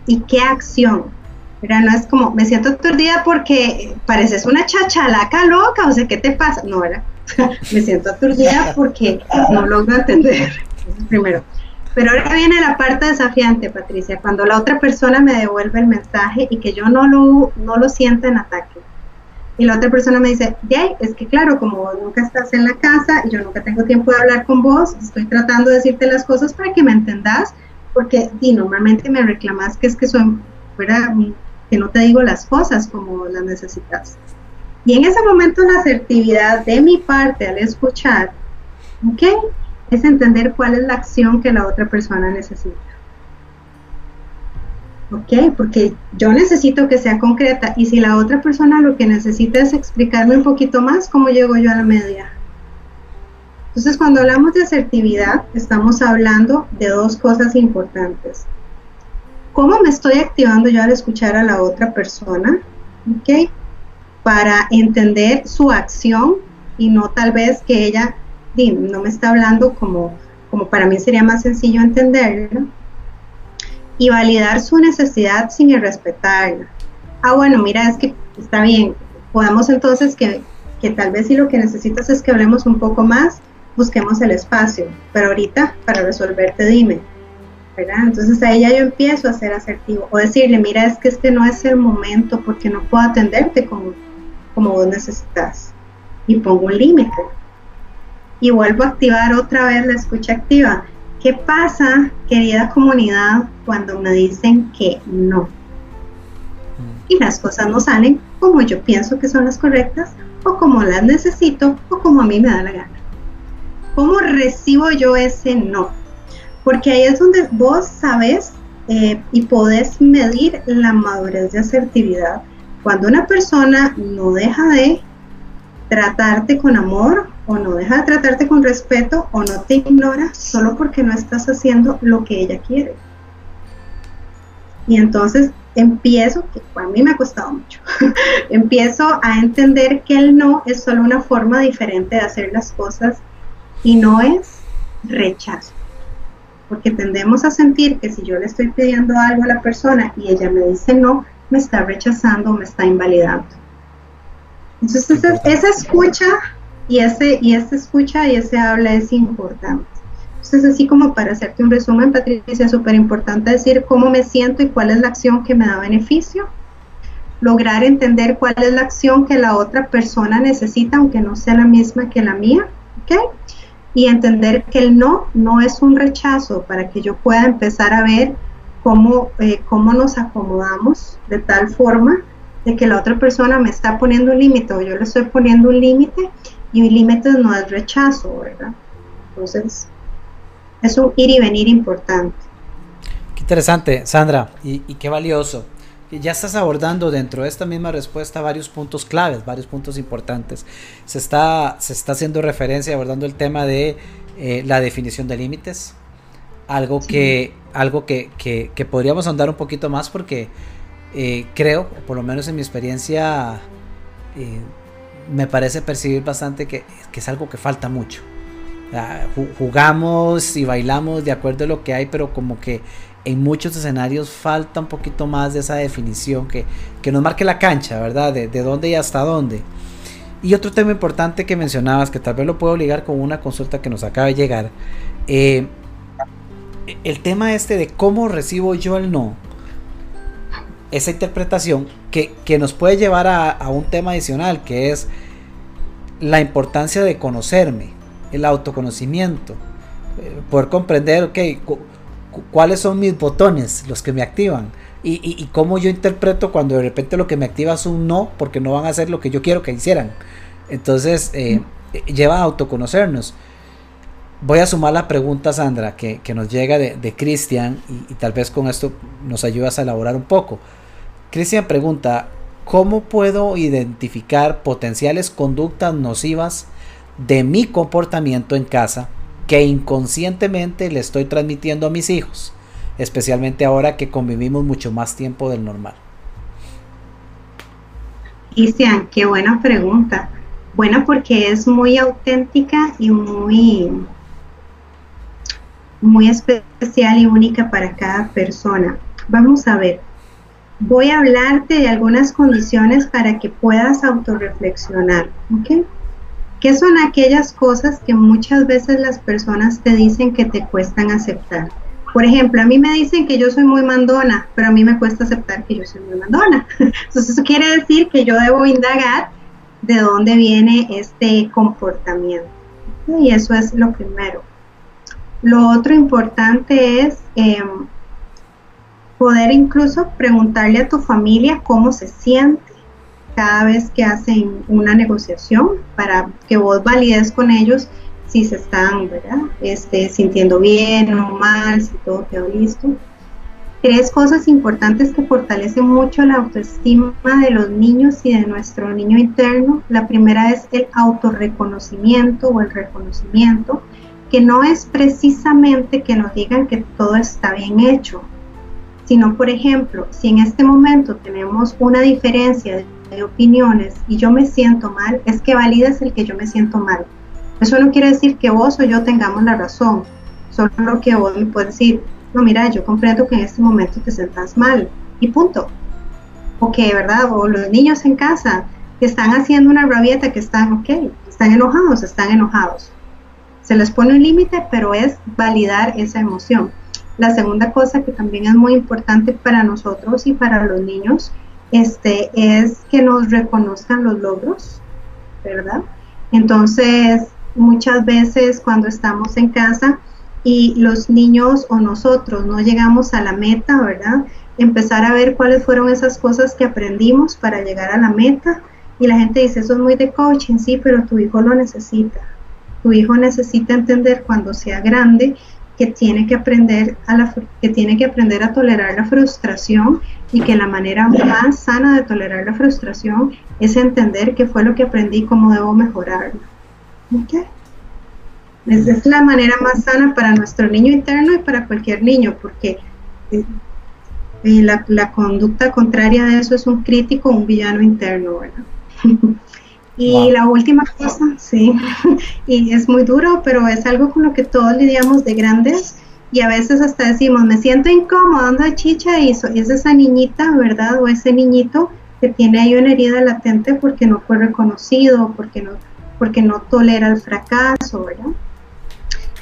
y qué acción. No es como, me siento aturdida porque pareces una chachalaca loca, o sea, ¿qué te pasa? No, era, <laughs> me siento aturdida porque no logro entender. primero. Pero ahora viene la parte desafiante, Patricia, cuando la otra persona me devuelve el mensaje y que yo no lo, no lo sienta en ataque. Y la otra persona me dice, de es que claro, como nunca estás en la casa y yo nunca tengo tiempo de hablar con vos, estoy tratando de decirte las cosas para que me entendas, porque normalmente me reclamas que es que soy, fuera, que no te digo las cosas como las necesitas. Y en ese momento la asertividad de mi parte al escuchar, ¿ok? Es entender cuál es la acción que la otra persona necesita. ¿Ok? Porque yo necesito que sea concreta y si la otra persona lo que necesita es explicarme un poquito más, ¿cómo llego yo a la media? Entonces, cuando hablamos de asertividad, estamos hablando de dos cosas importantes. ¿Cómo me estoy activando yo al escuchar a la otra persona? ¿Ok? Para entender su acción y no tal vez que ella no me está hablando como, como para mí sería más sencillo entenderlo y validar su necesidad sin irrespetarla. ah, bueno, mira, es que está bien, podemos entonces que, que tal vez si lo que necesitas es que hablemos un poco más, busquemos el espacio, pero ahorita para resolverte dime. Entonces ahí ya yo empiezo a ser asertivo o decirle, mira, es que este no es el momento porque no puedo atenderte como, como vos necesitas y pongo un límite. Y vuelvo a activar otra vez la escucha activa. ¿Qué pasa, querida comunidad, cuando me dicen que no? Y las cosas no salen como yo pienso que son las correctas, o como las necesito, o como a mí me da la gana. ¿Cómo recibo yo ese no? Porque ahí es donde vos sabes eh, y podés medir la madurez de asertividad. Cuando una persona no deja de tratarte con amor o no deja de tratarte con respeto o no te ignora solo porque no estás haciendo lo que ella quiere. Y entonces empiezo, que a mí me ha costado mucho, <laughs> empiezo a entender que el no es solo una forma diferente de hacer las cosas y no es rechazo. Porque tendemos a sentir que si yo le estoy pidiendo algo a la persona y ella me dice no, me está rechazando, me está invalidando. Entonces esa, escucha y ese, y escucha y ese habla es importante. Entonces, así como para hacerte un resumen, Patricia, es súper importante decir cómo me siento y cuál es la acción que me da beneficio. Lograr entender cuál es la acción que la otra persona necesita, aunque no sea la misma que la mía. ¿okay? Y entender que el no no es un rechazo para que yo pueda empezar a ver cómo, eh, cómo nos acomodamos de tal forma de que la otra persona me está poniendo un límite o yo le estoy poniendo un límite y un límite no es rechazo, ¿verdad? Entonces, es un ir y venir importante. Qué interesante, Sandra, y, qué valioso. Ya estás abordando dentro de esta misma respuesta varios puntos claves, varios puntos importantes. Se está, se está haciendo referencia, abordando el tema de eh, la definición de límites, algo, que, algo que, que, podríamos andar un poquito más porque eh, creo, por lo menos en mi experiencia, eh, me parece percibir bastante que, es algo que falta mucho. jugamos y bailamos de acuerdo a lo que hay, pero como que en muchos escenarios falta un poquito más de esa definición que, nos marque la cancha, ¿verdad? De, dónde y hasta dónde. Y otro tema importante que mencionabas, que tal vez lo puedo ligar con una consulta que nos acaba de llegar, eh, el tema este de cómo recibo yo el no esa interpretación que, nos puede llevar a, un tema adicional, que es la importancia de conocerme, el autoconocimiento, eh, poder comprender, ok, cuáles son mis botones, los que me activan, y, cómo yo interpreto cuando de repente lo que me activa es un no, porque no van a hacer lo que yo quiero que hicieran. Entonces, eh, lleva a autoconocernos. Voy a sumar la pregunta, Sandra, que, nos llega de, Cristian, y, y, tal vez con esto nos ayudas a elaborar un poco. Cristian pregunta, ¿cómo puedo identificar potenciales conductas nocivas de mi comportamiento en casa que inconscientemente le estoy transmitiendo a mis hijos? Especialmente ahora que convivimos mucho más tiempo del normal. Cristian, qué buena pregunta. Buena porque es muy auténtica y muy, muy especial y única para cada persona. Vamos a ver, voy a hablarte de algunas condiciones para que puedas autorreflexionar. ¿ok? ¿Qué son aquellas cosas que muchas veces las personas te dicen que te cuestan aceptar? Por ejemplo, a mí me dicen que yo soy muy mandona, pero a mí me cuesta aceptar que yo soy muy mandona. <laughs> Entonces eso quiere decir que yo debo indagar de dónde viene este comportamiento. Y eso es lo primero. Lo otro importante es eh, poder incluso preguntarle a tu familia cómo se siente cada vez que hacen una negociación para que vos valides con ellos si se están Este, sintiendo bien o mal, si todo quedó listo. Tres cosas importantes que fortalecen mucho la autoestima de los niños y de nuestro niño interno. La primera es el autorreconocimiento o el reconocimiento, que no es precisamente que nos digan que todo está bien hecho, sino, por ejemplo, si en este momento tenemos una diferencia de, opiniones y yo me siento mal, es que validas el que yo me siento mal. Eso no quiere decir que vos o yo tengamos la razón, solo que vos me puedes decir, no, mira, yo comprendo que en este momento te sientas mal y punto. o que, ¿verdad? O los niños en casa que están haciendo una rabieta, que están, ok, están enojados, están enojados. Se les pone un límite, pero es validar esa emoción. La segunda cosa que también es muy importante para nosotros y para los niños este, es que nos reconozcan los logros, ¿verdad? Entonces, muchas veces cuando estamos en casa y los niños o nosotros no llegamos a la meta, ¿verdad? Empezar a ver cuáles fueron esas cosas que aprendimos para llegar a la meta. Y la gente dice, eso es muy de coaching, sí, pero tu hijo lo necesita. Tu hijo necesita entender cuando sea grande que tiene que aprender a la, que tiene que aprender a tolerar la frustración y que la manera más sana de tolerar la frustración es entender qué fue lo que aprendí y cómo debo mejorarlo. ¿Okay? Esa es la manera más sana para nuestro niño interno y para cualquier niño, porque eh, eh, la, la, conducta contraria de eso es un crítico, un villano interno, ¿verdad? <laughs> y la última cosa, sí, <laughs> y es muy duro, pero es algo con lo que todos lidiamos de grandes y a veces hasta decimos, me siento incómodo, anda chicha y, so, es esa niñita, ¿verdad? O ese niñito que tiene ahí una herida latente porque no fue reconocido, porque no, porque no tolera el fracaso, ¿verdad?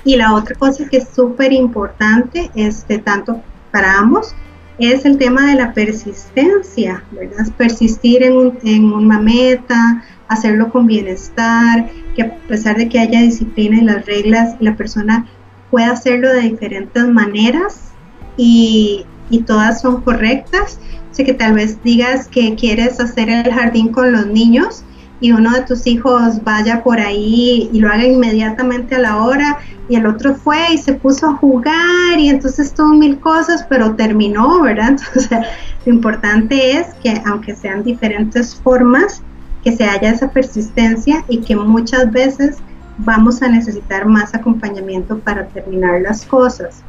Y la otra cosa que es súper importante, este, tanto para ambos, es el tema de la persistencia, ¿verdad? Persistir en, en una meta, hacerlo con bienestar, que a pesar de que haya disciplina y las reglas, la persona pueda hacerlo de diferentes maneras y, y todas son correctas. Sé que tal vez digas que quieres hacer el jardín con los niños y uno de tus hijos vaya por ahí y lo haga inmediatamente a la hora y el otro fue y se puso a jugar y entonces tuvo mil cosas, pero terminó, ¿verdad? <laughs> Entonces, lo importante es que aunque sean diferentes formas, que se haya esa persistencia y que muchas veces vamos a necesitar más acompañamiento para terminar las cosas.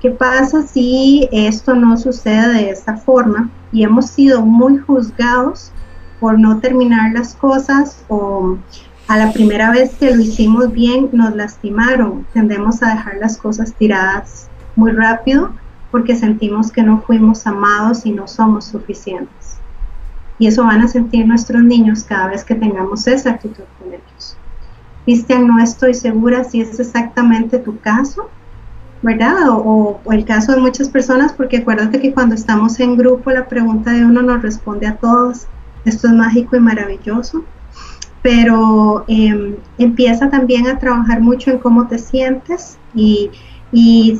¿Qué pasa si esto no sucede de esta forma y hemos sido muy juzgados por no terminar las cosas o a la primera vez que lo hicimos bien nos lastimaron. Tendemos a dejar las cosas tiradas muy rápido porque sentimos que no fuimos amados y no somos suficientes. Y eso van a sentir nuestros niños cada vez que tengamos esa actitud con ellos. Cristian, no estoy segura si es exactamente tu caso, ¿verdad? O, el caso de muchas personas, porque acuérdate que cuando estamos en grupo la pregunta de uno nos responde a todos. Esto es mágico y maravilloso pero eh, empieza también a trabajar mucho en cómo te sientes y,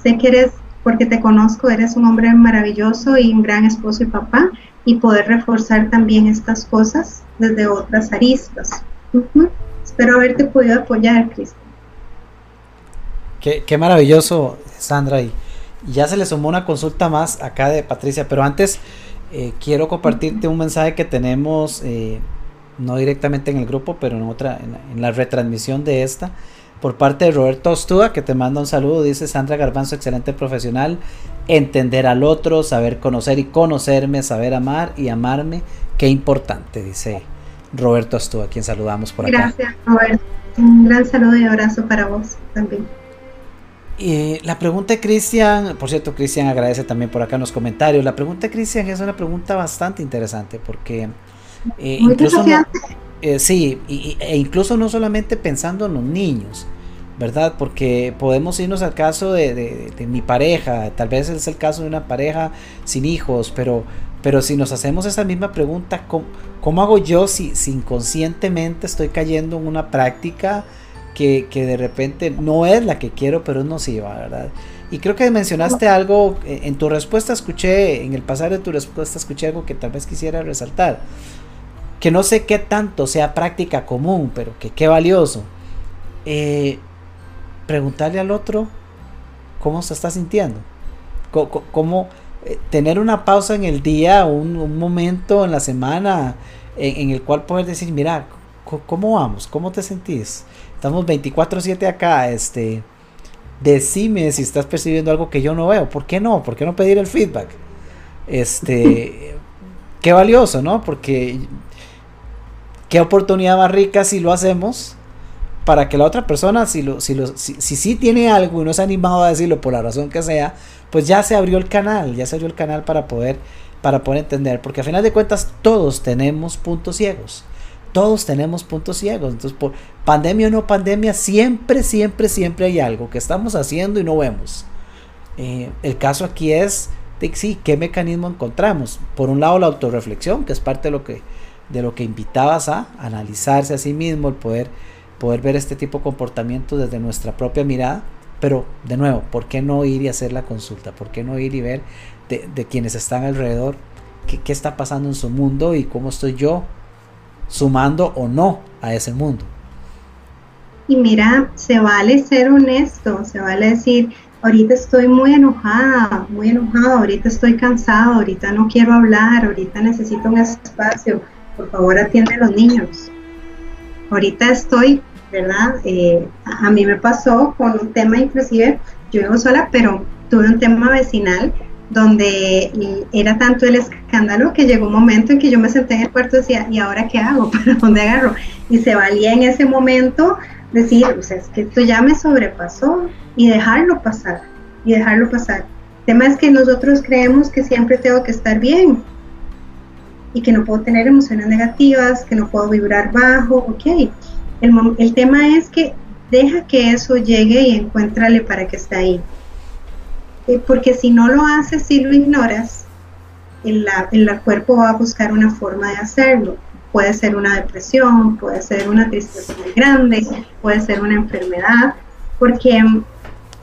sé que eres, porque te conozco, eres un hombre maravilloso y un gran esposo y papá y poder reforzar también estas cosas desde otras aristas. Uh -huh. Espero haberte podido apoyar, Cristian. Qué, qué, maravilloso, Sandra. Y ya se le sumó una consulta más acá de Patricia, pero antes eh, quiero compartirte un mensaje que tenemos. Eh, no directamente en el grupo, pero en otra, en, en, la retransmisión de esta, por parte de Roberto Ostúa, que te manda un saludo, dice Sandra Garbanzo, excelente profesional, entender al otro, saber conocer y conocerme, saber amar y amarme, qué importante, dice Roberto Ostúa, quien saludamos por acá. Gracias, Roberto. Un gran saludo y abrazo para vos también. Y la pregunta de Cristian, por cierto, Cristian agradece también por acá en los comentarios. La pregunta de Cristian es una pregunta bastante interesante porque eh, incluso no, eh, sí, y, e incluso no solamente pensando en los niños, ¿verdad? Porque podemos irnos al caso de, de, de, mi pareja, tal vez es el caso de una pareja sin hijos, pero, pero si nos hacemos esa misma pregunta, ¿cómo, cómo hago yo si, si, inconscientemente estoy cayendo en una práctica que, que, de repente no es la que quiero, pero es nociva, ¿verdad? Y creo que mencionaste algo, eh, en tu respuesta escuché, en el pasar de tu respuesta escuché algo que tal vez quisiera resaltar que no sé qué tanto sea práctica común, pero que qué valioso. Eh, preguntarle al otro cómo se está sintiendo. Cómo, cómo eh, tener una pausa en el día, un, un momento en la semana en, en, el cual poder decir, mira, ¿cómo vamos? ¿Cómo te sentís? Estamos 24/7 acá, este, decime si estás percibiendo algo que yo no veo. ¿Por qué no? ¿Por qué no pedir el feedback? Este, <laughs> qué valioso, ¿no? Porque qué oportunidad más rica si lo hacemos para que la otra persona, si lo, si, si, si tiene algo y no se ha animado a decirlo por la razón que sea, pues ya se abrió el canal, ya se abrió el canal para poder, para poder entender, porque a final de cuentas todos tenemos puntos ciegos. Todos tenemos puntos ciegos. Entonces, por pandemia o no pandemia, siempre, siempre, siempre hay algo que estamos haciendo y no vemos. Eh, el caso aquí es de sí, qué mecanismo encontramos. Por un lado, la autorreflexión, que es parte de lo que, de lo que invitabas a analizarse a sí mismo, el poder, poder ver este tipo de comportamiento desde nuestra propia mirada. Pero, de nuevo, ¿por qué no ir y hacer la consulta? ¿Por qué no ir y ver de, quienes están alrededor qué, qué está pasando en su mundo y cómo estoy yo sumando o no a ese mundo? Y mira, se vale ser honesto, se vale decir, ahorita estoy muy enojada, muy enojada, ahorita estoy cansado, ahorita no quiero hablar, ahorita necesito un espacio, por favor atiende a los niños. Ahorita estoy, ¿verdad? Eh, a, mí me pasó con un tema inclusive, yo vivo sola, pero tuve un tema vecinal donde era tanto el escándalo que llegó un momento en que yo me senté en el cuarto y decía, ¿y ahora qué hago? <laughs> ¿Para dónde agarro? Y se valía en ese momento decir, o sea, es que esto ya me sobrepasó y dejarlo pasar, y dejarlo pasar. El tema es que nosotros creemos que siempre tengo que estar bien y que no puedo tener emociones negativas, que no puedo vibrar bajo, ok. El, el tema es que deja que eso llegue y encuéntrale para que esté ahí eh, porque si no lo haces, si lo ignoras, el, el cuerpo va a buscar una forma de hacerlo. Puede ser una depresión, puede ser una tristeza muy grande, puede ser una enfermedad, porque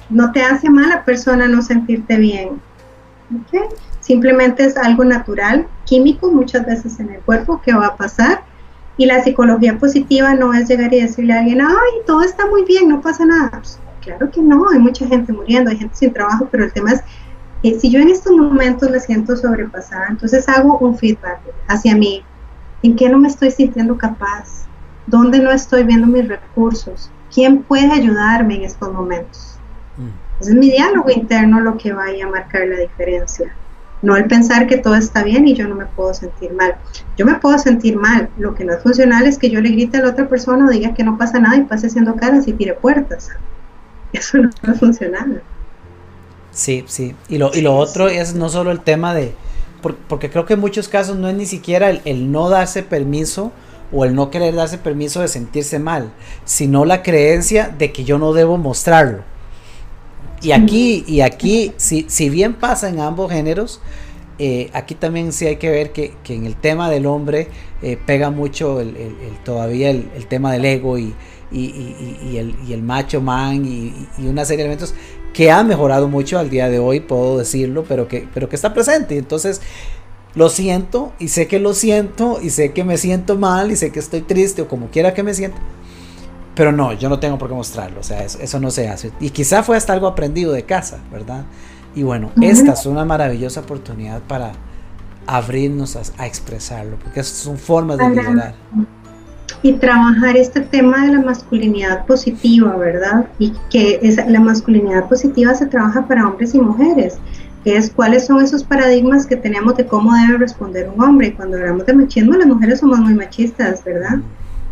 no te hace mal a persona no sentirte bien. ¿okay? Simplemente es algo natural, químico muchas veces en el cuerpo que va a pasar. Y la psicología positiva no es llegar y decirle a alguien, ay, todo está muy bien, no pasa nada. Pues, Claro que no, hay mucha gente muriendo, hay gente sin trabajo, pero el tema es que si yo en estos momentos me siento sobrepasada, entonces hago un feedback hacia mí. ¿En qué no me estoy sintiendo capaz? ¿Dónde no estoy viendo mis recursos? ¿Quién puede ayudarme en estos momentos? Mm. Es mi diálogo interno lo que vaya a marcar la diferencia. No el pensar que todo está bien y yo no me puedo sentir mal. Yo me puedo sentir mal. Lo que no es funcional es que yo le grite a la otra persona o diga que no pasa nada y pase haciendo caras y tire puertas. <laughs> Eso no va a funcionar. Sí, sí. Y lo, y lo otro es no solo el tema de, porque creo que en muchos casos no es ni siquiera el, no darse permiso o el no querer darse permiso de sentirse mal, sino la creencia de que yo no debo mostrarlo. Y aquí, y aquí, si, si bien pasa en ambos géneros, eh, aquí también sí hay que ver que, en el tema del hombre eh, pega mucho el, todavía el, tema del ego y, y, el, y, el, macho man y, una serie de elementos que ha mejorado mucho al día de hoy, puedo decirlo, pero que, pero que está presente. Entonces, lo siento y sé que lo siento y sé que me siento mal y sé que estoy triste o como quiera que me sienta. Pero no, yo no tengo por qué mostrarlo, o sea, eso, no se hace. Y quizá fue hasta algo aprendido de casa, ¿verdad? Y bueno, esta es una maravillosa oportunidad para abrirnos a, a expresarlo, porque son formas de liderar y trabajar este tema de la masculinidad positiva, ¿verdad? Y que es, la masculinidad positiva se trabaja para hombres y mujeres, que es cuáles son esos paradigmas que tenemos de cómo debe responder un hombre. Cuando hablamos de machismo, las mujeres somos muy machistas, ¿verdad?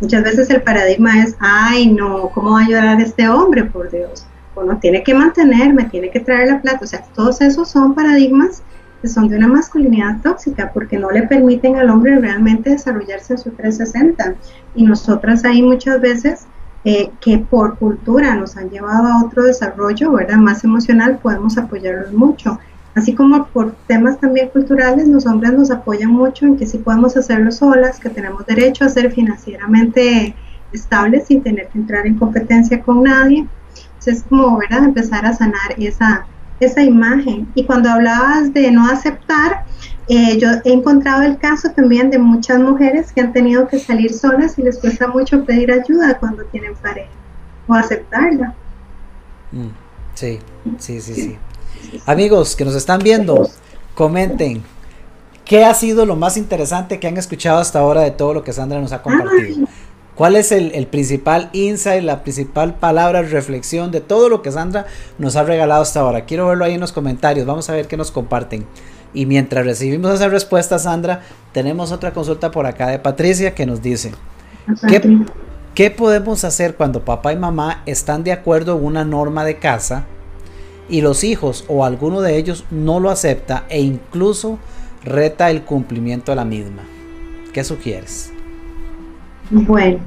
Muchas veces el paradigma es, ay, no, ¿cómo va a llorar este hombre, por Dios? Bueno, tiene que mantenerme, tiene que traer la plata. O sea, todos esos son paradigmas que son de una masculinidad tóxica porque no le permiten al hombre realmente desarrollarse en su 360. Y nosotras ahí muchas veces eh, que por cultura nos han llevado a otro desarrollo, ¿verdad? Más emocional, podemos apoyarlos mucho. Así como por temas también culturales, los hombres nos apoyan mucho en que sí podemos hacerlo solas, que tenemos derecho a ser financieramente estables sin tener que entrar en competencia con nadie. Entonces, es como, ¿verdad? Empezar a sanar esa, esa imagen. Y cuando hablabas de no aceptar, eh, yo he encontrado el caso también de muchas mujeres que han tenido que salir solas y les cuesta mucho pedir ayuda cuando tienen pareja o aceptarla. Mm, sí, sí, sí, sí. Amigos que nos están viendo, comenten. ¿Qué ha sido lo más interesante que han escuchado hasta ahora de todo lo que Sandra nos ha compartido? ¿Cuál es el, principal insight, la principal palabra, reflexión de todo lo que Sandra nos ha regalado hasta ahora? Quiero verlo ahí en los comentarios. Vamos a ver qué nos comparten. Y mientras recibimos esa respuesta, Sandra, tenemos otra consulta por acá de Patricia que nos dice, ¿Qué podemos hacer cuando papá y mamá están de acuerdo en una norma de casa y los hijos o alguno de ellos no lo acepta e incluso reta el cumplimiento de la misma? ¿Qué sugieres? Bueno,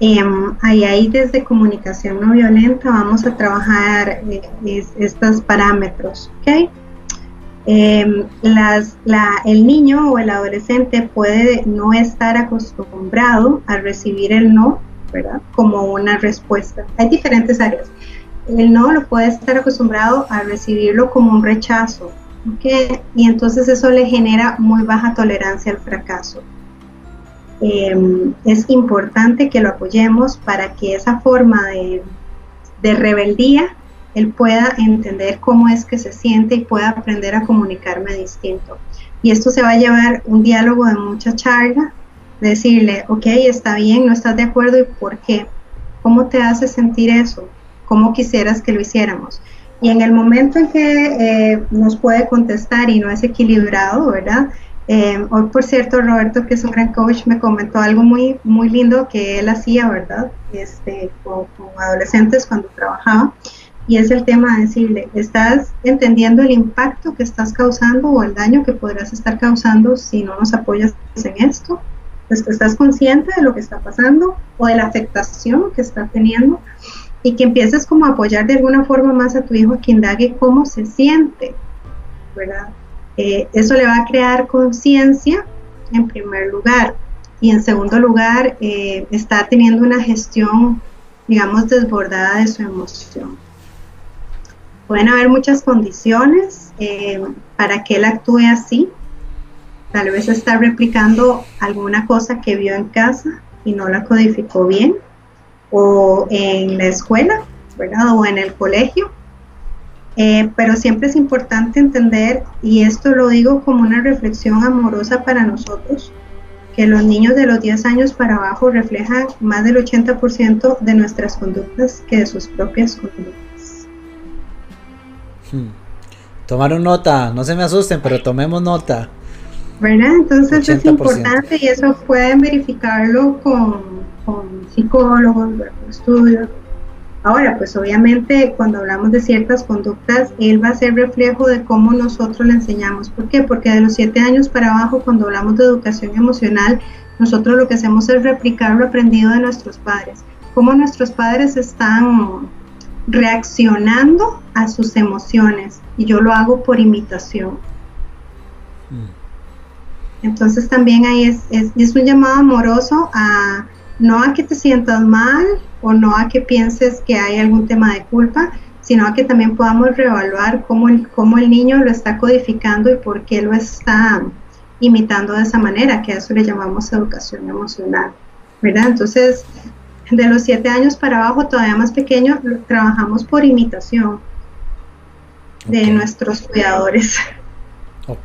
em, ahí, desde comunicación no violenta vamos a trabajar eh, estos parámetros, ¿ok? Em, el niño o el adolescente puede no estar acostumbrado a recibir el no, ¿verdad? Como una respuesta. Hay diferentes áreas. El no lo puede estar acostumbrado a recibirlo como un rechazo. Y entonces eso le genera muy baja tolerancia al fracaso. Em, es importante que lo apoyemos para que esa forma de, de rebeldía él pueda entender cómo es que se siente y pueda aprender a comunicarme distinto. Y esto se va a llevar un diálogo de mucha charla, decirle, ok, está bien, no estás de acuerdo y por qué. ¿Cómo te hace sentir eso? ¿Cómo quisieras que lo hiciéramos? Y en el momento en que eh, nos puede contestar y no es equilibrado, ¿verdad? Eh, hoy, por cierto, Roberto, que es un gran coach, me comentó algo muy, muy lindo que él hacía, ¿verdad? Este, con adolescentes cuando trabajaba y es el tema de decirle, ¿estás entendiendo el impacto que estás causando o el daño que podrás estar causando si no nos apoyas en esto? ¿Estás consciente de lo que está pasando o de la afectación que está teniendo? Y que empieces como a apoyar de alguna forma más a tu hijo que indague cómo se siente, ¿verdad? Eh, eso le va a crear conciencia en primer lugar. Y en segundo lugar, eh, está teniendo una gestión, digamos, desbordada de su emoción. Pueden haber muchas condiciones eh, para que él actúe así. Tal vez está replicando alguna cosa que vio en casa y no la codificó bien, o en la escuela, ¿verdad? O en el colegio. Eh, pero siempre es importante entender, y esto lo digo como una reflexión amorosa para nosotros, que los niños de los 10 años para abajo reflejan más del 80% de nuestras conductas que de sus propias conductas. Hmm. Tomaron nota, no se me asusten, pero tomemos nota. ¿Verdad? Entonces es importante y eso pueden verificarlo con, con psicólogos, con estudios. Ahora, pues obviamente cuando hablamos de ciertas conductas, él va a ser reflejo de cómo nosotros le enseñamos. ¿Por qué? Porque de los siete años para abajo, cuando hablamos de educación emocional, nosotros lo que hacemos es replicar lo aprendido de nuestros padres. Cómo nuestros padres están reaccionando a sus emociones y yo lo hago por imitación. Mm. Entonces también ahí es, es, un llamado amoroso a no a que te sientas mal o no a que pienses que hay algún tema de culpa, sino a que también podamos reevaluar cómo el, cómo el niño lo está codificando y por qué lo está imitando de esa manera, que a eso le llamamos educación emocional, ¿verdad? Entonces, de los siete años para abajo, todavía más pequeño, trabajamos por imitación de nuestros cuidadores.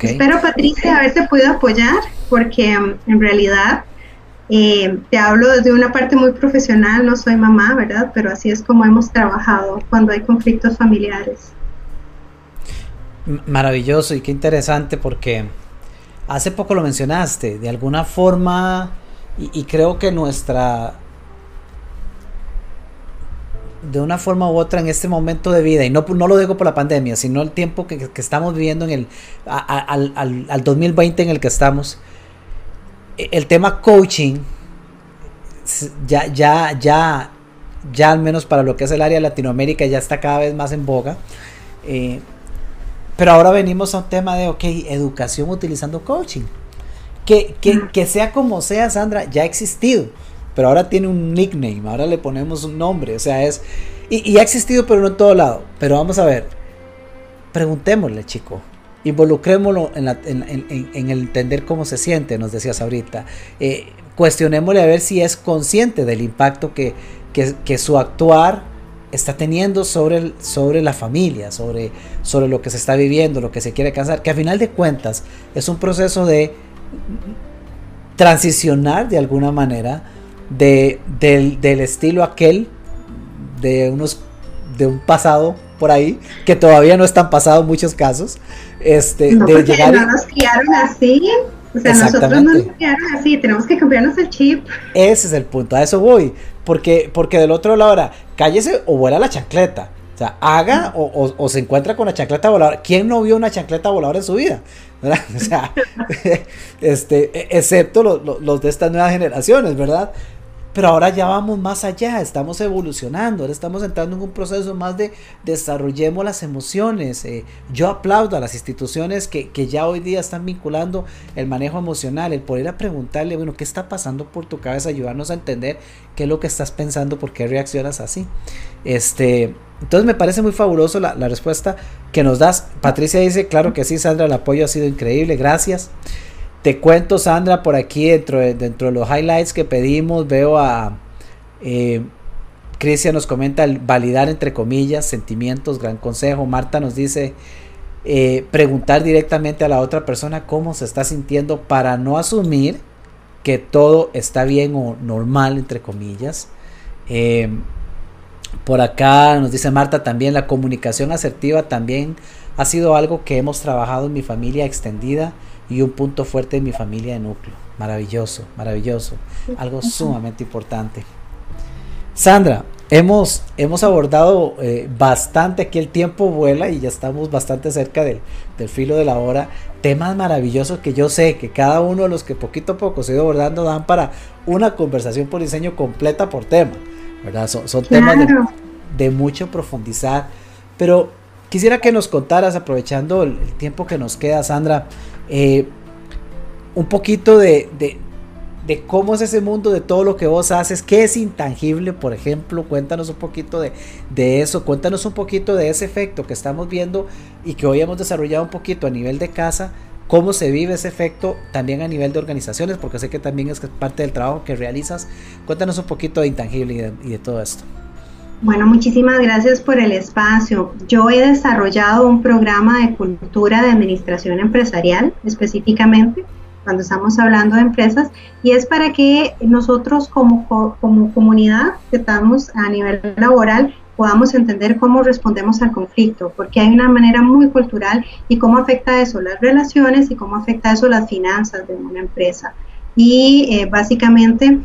Espero, Patricia, haberte podido apoyar, porque um, en realidad eh, te hablo desde una parte muy profesional, no soy mamá, ¿verdad? Pero así es como hemos trabajado cuando hay conflictos familiares. Maravilloso y qué interesante porque hace poco lo mencionaste, de alguna forma, y creo que nuestra de una forma u otra en este momento de vida, y no, no lo digo por la pandemia, sino el tiempo que, estamos viviendo en el, al, al, 2020 en el que estamos, el tema coaching, ya, ya, ya, ya al menos para lo que es el área de Latinoamérica, ya está cada vez más en boga. Eh, pero ahora venimos a un tema de, ok, educación utilizando coaching. Que, que, que sea como sea, Sandra, ya ha existido pero ahora tiene un nickname, ahora le ponemos un nombre, o sea, es... Y, ha existido, pero no en todo lado. Pero vamos a ver, preguntémosle, chico, involucrémoslo en, el entender cómo se siente, nos decías ahorita. Eh, cuestionémosle a ver si es consciente del impacto que, que, su actuar está teniendo sobre, sobre la familia, sobre, sobre lo que se está viviendo, lo que se quiere alcanzar, que a final de cuentas es un proceso de transicionar de alguna manera de, del, estilo aquel de unos de un pasado por ahí que todavía no están pasado en muchos casos este de llegar no nos criaron así O sea, nosotros no nos así, tenemos que cambiarnos el chip. Ese es el punto, a eso voy. Porque, porque del otro lado, ahora, cállese o vuela la chancleta. O sea, haga o, se encuentra con la chancleta voladora. ¿Quién no vio una chancleta voladora en su vida? <laughs> O sea, <laughs> este, e, excepto los, los de estas nuevas generaciones, ¿verdad? Pero ahora ya vamos más allá, estamos evolucionando, ahora estamos entrando en un proceso más de desarrollemos las emociones. Eh, yo aplaudo a las instituciones que, que, ya hoy día están vinculando el manejo emocional, el poder a preguntarle, bueno, ¿qué está pasando por tu cabeza? Ayudarnos a entender qué es lo que estás pensando, por qué reaccionas así. Este, entonces me parece muy fabuloso la, la respuesta que nos das. Patricia dice, claro que sí, Sandra, el apoyo ha sido increíble, gracias. Te cuento, Sandra, por aquí dentro de, dentro de los highlights que pedimos, veo a eh, Cristian nos comenta el validar entre comillas sentimientos, gran consejo. Marta nos dice eh, preguntar directamente a la otra persona cómo se está sintiendo para no asumir que todo está bien o normal entre comillas. Eh, por acá nos dice Marta también la comunicación asertiva también ha sido algo que hemos trabajado en mi familia extendida y un punto fuerte en mi familia de núcleo. Maravilloso, maravilloso. Algo sumamente importante. Sandra, hemos, hemos abordado eh, bastante, aquí el tiempo vuela y ya estamos bastante cerca del, filo de la hora. Temas maravillosos que yo sé que cada uno de los que poquito a poco se ido abordando dan para una conversación por diseño completa por tema. ¿verdad? Son, temas de, mucho profundizar. Pero quisiera que nos contaras, aprovechando el tiempo que nos queda, Sandra, eh, un poquito de, de, cómo es ese mundo, de todo lo que vos haces, qué es intangible, por ejemplo, cuéntanos un poquito de, de eso, cuéntanos un poquito de ese efecto que estamos viendo y que hoy hemos desarrollado un poquito a nivel de casa, cómo se vive ese efecto también a nivel de organizaciones, porque sé que también es parte del trabajo que realizas. Cuéntanos un poquito de intangible y de todo esto. Bueno, muchísimas gracias por el espacio. Yo he desarrollado un programa de cultura de administración empresarial específicamente cuando estamos hablando de empresas y es para que nosotros como, como comunidad que estamos a nivel laboral podamos entender cómo respondemos al conflicto, porque hay una manera muy cultural y cómo afecta eso las relaciones y cómo afecta eso las finanzas de una empresa. Y eh, básicamente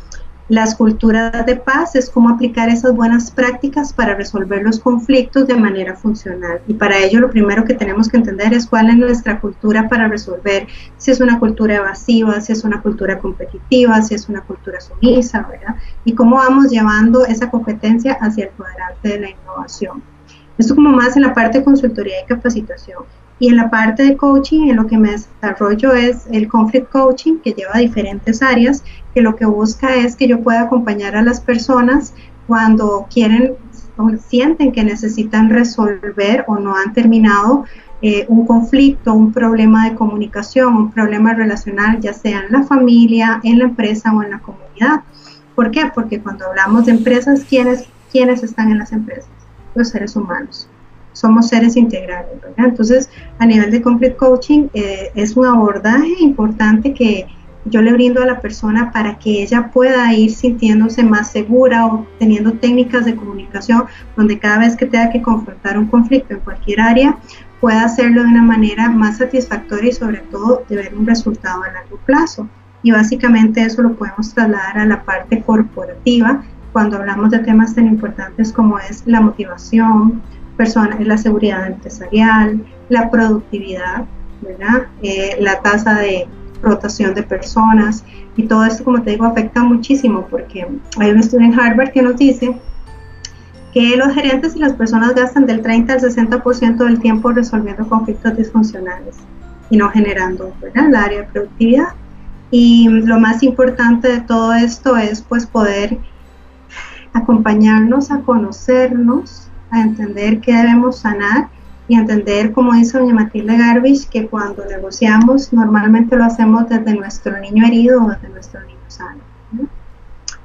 las culturas de paz es cómo aplicar esas buenas prácticas para resolver los conflictos de manera funcional. Y para ello lo primero que tenemos que entender es cuál es nuestra cultura para resolver, si es una cultura evasiva, si es una cultura competitiva, si es una cultura sumisa, ¿verdad? Y cómo vamos llevando esa competencia hacia el cuadrante de la innovación. Esto como más en la parte de consultoría y capacitación. Y en la parte de coaching, en lo que me desarrollo es el conflict coaching, que lleva diferentes áreas, que lo que busca es que yo pueda acompañar a las personas cuando quieren o sienten que necesitan resolver o no han terminado eh, un conflicto, un problema de comunicación, un problema relacional, ya sea en la familia, en la empresa o en la comunidad. ¿Por qué? Porque cuando hablamos de empresas, ¿quiénes, quiénes están en las empresas? Los seres humanos somos seres integrales, ¿verdad? Entonces, a nivel de conflict coaching, eh, es un abordaje importante que yo le brindo a la persona para que ella pueda ir sintiéndose más segura o teniendo técnicas de comunicación donde cada vez que tenga que confrontar un conflicto en cualquier área, pueda hacerlo de una manera más satisfactoria y sobre todo de ver un resultado a largo plazo. Y básicamente eso lo podemos trasladar a la parte corporativa cuando hablamos de temas tan importantes como es la motivación, personas, la seguridad empresarial, la productividad, ¿verdad? Eh, la tasa de rotación de personas y todo esto, como te digo, afecta muchísimo porque hay un estudio en Harvard que nos dice que los gerentes y las personas gastan del 30 al 60% del tiempo resolviendo conflictos disfuncionales y no generando ¿verdad? el área de productividad. Y lo más importante de todo esto es pues poder acompañarnos a conocernos, a entender qué debemos sanar y entender, como dice doña Matilde Garbage, que cuando negociamos normalmente lo hacemos desde nuestro niño herido o desde nuestro niño sano.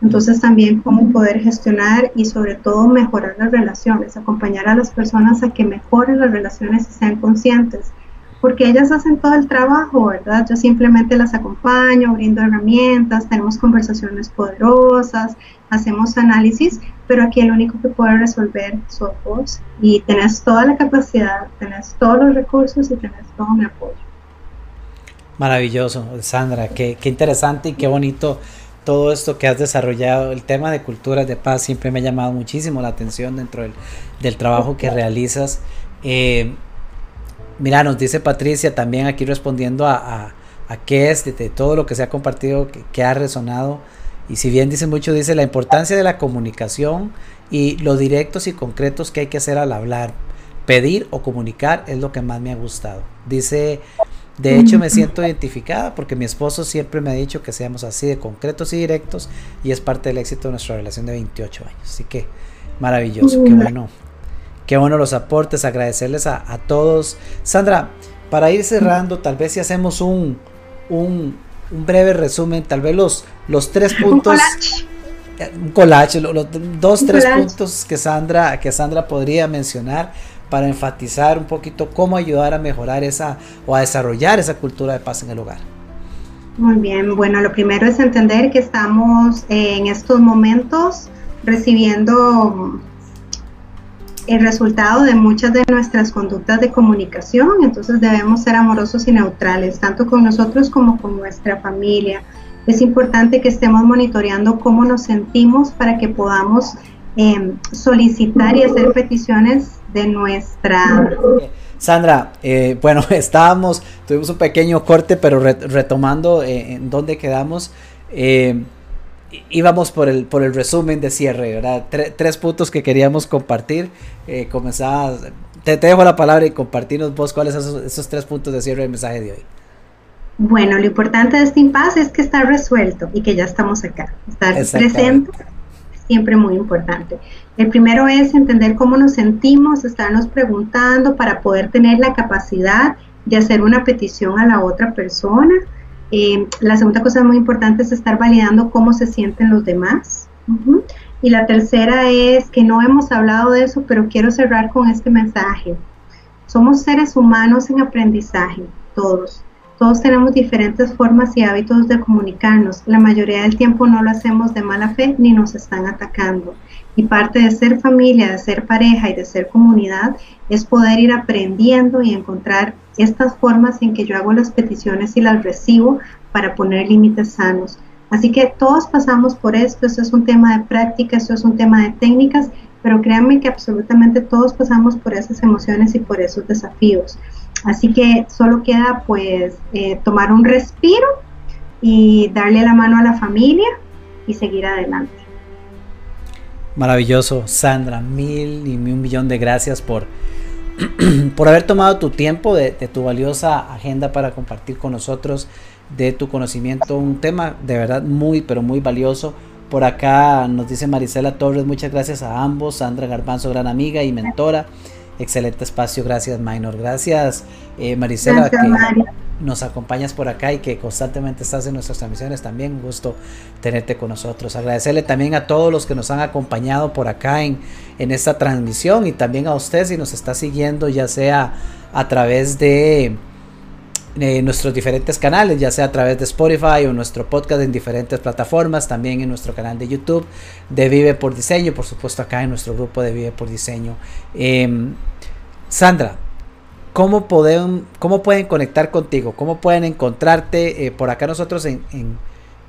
Entonces también cómo poder gestionar y sobre todo mejorar las relaciones, acompañar a las personas a que mejoren las relaciones y sean conscientes porque ellas hacen todo el trabajo, ¿verdad? Yo simplemente las acompaño, brindo herramientas, tenemos conversaciones poderosas, hacemos análisis, pero aquí el único que puede resolver sos vos y tenés toda la capacidad, tenés todos los recursos y tenés todo mi apoyo. Maravilloso, Sandra, qué, qué interesante y qué bonito todo esto que has desarrollado. El tema de culturas de paz siempre me ha llamado muchísimo la atención dentro del, trabajo que realizas. Eh, mira, nos dice Patricia también aquí respondiendo a, a, qué es de, todo lo que se ha compartido, que, ha resonado. Y si bien dice mucho, dice la importancia de la comunicación y lo directos y concretos que hay que hacer al hablar. Pedir o comunicar es lo que más me ha gustado. Dice de hecho, me siento identificada porque mi esposo siempre me ha dicho que seamos así de concretos y directos y es parte del éxito de nuestra relación de 28 años. Así que maravilloso, qué bueno. Qué bueno los aportes, agradecerles a, todos. Sandra, para ir cerrando, tal vez si hacemos un, un, breve resumen, tal vez los, los tres puntos. Un collage. los, dos, tres puntos que Sandra, que Sandra podría mencionar para enfatizar un poquito cómo ayudar a mejorar esa o a desarrollar esa cultura de paz en el hogar. Muy bien, bueno, lo primero es entender que estamos en estos momentos recibiendo el resultado de muchas de nuestras conductas de comunicación, entonces debemos ser amorosos y neutrales, tanto con nosotros como con nuestra familia. Es importante que estemos monitoreando cómo nos sentimos para que podamos eh, solicitar y hacer peticiones de nuestra... Sandra, eh, <laughs> bueno, estábamos, tuvimos un pequeño corte, pero retomando eh, en dónde quedamos, eh, íbamos por el, por el resumen de cierre, ¿verdad? tres puntos que queríamos compartir. comenzaba, te, dejo la palabra y compartirnos vos cuáles son esos, tres puntos de cierre del mensaje de hoy. Bueno, lo importante de este impasse es que está resuelto y que ya estamos acá. Estar presente siempre muy importante. El primero es entender cómo nos sentimos, estarnos preguntando para poder tener la capacidad de hacer una petición a la otra persona. Eh, la segunda cosa muy importante es estar validando cómo se sienten los demás. Y la tercera es que no hemos hablado de eso, pero quiero cerrar con este mensaje. Somos seres humanos en aprendizaje, todos. Todos tenemos diferentes formas y hábitos de comunicarnos. La mayoría del tiempo no lo hacemos de mala fe ni nos están atacando. Y parte de ser familia, de ser pareja y de ser comunidad es poder ir aprendiendo y encontrar estas formas en que yo hago las peticiones y las recibo para poner límites sanos. Así que todos pasamos por esto, esto es un tema de práctica, esto es un tema de técnicas, pero créanme que absolutamente todos pasamos por esas emociones y por esos desafíos. Así que solo queda pues eh, tomar un respiro y darle la mano a la familia y seguir adelante. Maravilloso, Sandra, mil y un millón de gracias por, <clears throat> por haber tomado tu tiempo de, tu valiosa agenda para compartir con nosotros de tu conocimiento, un tema de verdad muy, pero muy valioso. Por acá nos dice Marisela Torres, muchas gracias a ambos, Sandra Garbanzo, gran amiga y mentora. Excelente espacio, gracias Minor. Gracias eh, Marisela que nos acompañas por acá y que constantemente estás en nuestras transmisiones también. Un gusto tenerte con nosotros. Agradecerle también a todos los que nos han acompañado por acá en, en esta transmisión y también a usted si nos está siguiendo ya sea a través de nuestros diferentes canales, ya sea a través de Spotify o nuestro podcast en diferentes plataformas, también en nuestro canal de YouTube de Vive por Diseño, por supuesto acá en nuestro grupo de Vive por Diseño. Em, Sandra, ¿cómo pueden, ¿cómo pueden conectar contigo? ¿Cómo pueden encontrarte? Eh, por acá nosotros en,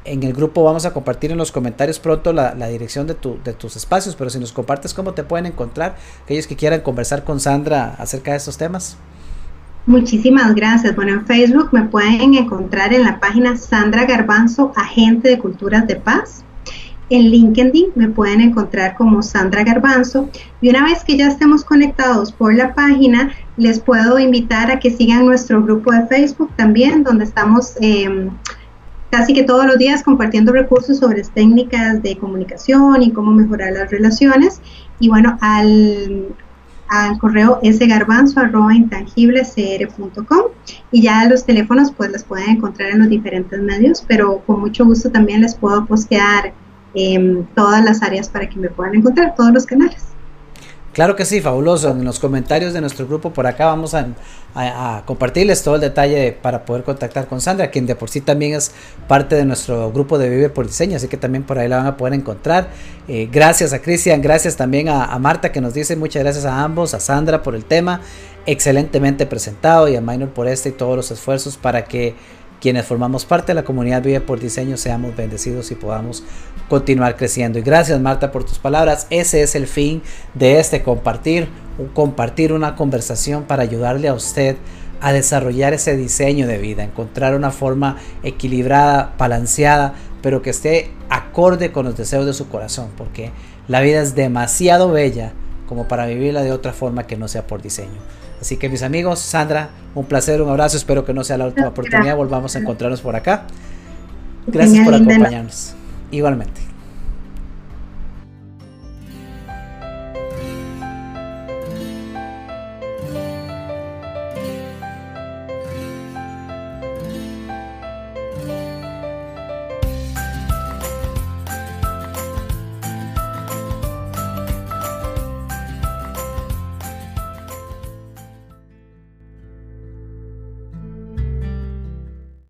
el grupo vamos a compartir en los comentarios pronto la, dirección de, de tus espacios, pero si nos compartes cómo te pueden encontrar, aquellos que quieran conversar con Sandra acerca de estos temas. Muchísimas gracias. Bueno, en Facebook me pueden encontrar en la página Sandra Garbanzo, agente de Culturas de Paz. En LinkedIn me pueden encontrar como Sandra Garbanzo. Y una vez que ya estemos conectados por la página, les puedo invitar a que sigan nuestro grupo de Facebook también, donde estamos em, casi que todos los días compartiendo recursos sobre técnicas de comunicación y cómo mejorar las relaciones. Y bueno, al al correo sgarbanzo.intangiblescr.com y ya los teléfonos pues los pueden encontrar en los diferentes medios, pero con mucho gusto también les puedo postear em, todas las áreas para que me puedan encontrar, todos los canales. Claro que sí, fabuloso. En los comentarios de nuestro grupo por acá vamos a, compartirles todo el detalle para poder contactar con Sandra, quien de por sí también es parte de nuestro grupo de Vive por Diseño, así que también por ahí la van a poder encontrar. Eh, gracias a Cristian, gracias también a, Marta que nos dice muchas gracias a ambos, a Sandra por el tema, excelentemente presentado y a Minor por este y todos los esfuerzos para que quienes formamos parte de la comunidad Vive por Diseño seamos bendecidos y podamos continuar creciendo. Y gracias Marta por tus palabras. Ese es el fin de este compartir, un compartir una conversación para ayudarle a usted a desarrollar ese diseño de vida, encontrar una forma equilibrada, balanceada, pero que esté acorde con los deseos de su corazón, porque la vida es demasiado bella como para vivirla de otra forma que no sea por diseño. Así que mis amigos, Sandra, un placer, un abrazo, espero que no sea la última oportunidad, volvamos a encontrarnos por acá. Gracias por acompañarnos. Igualmente.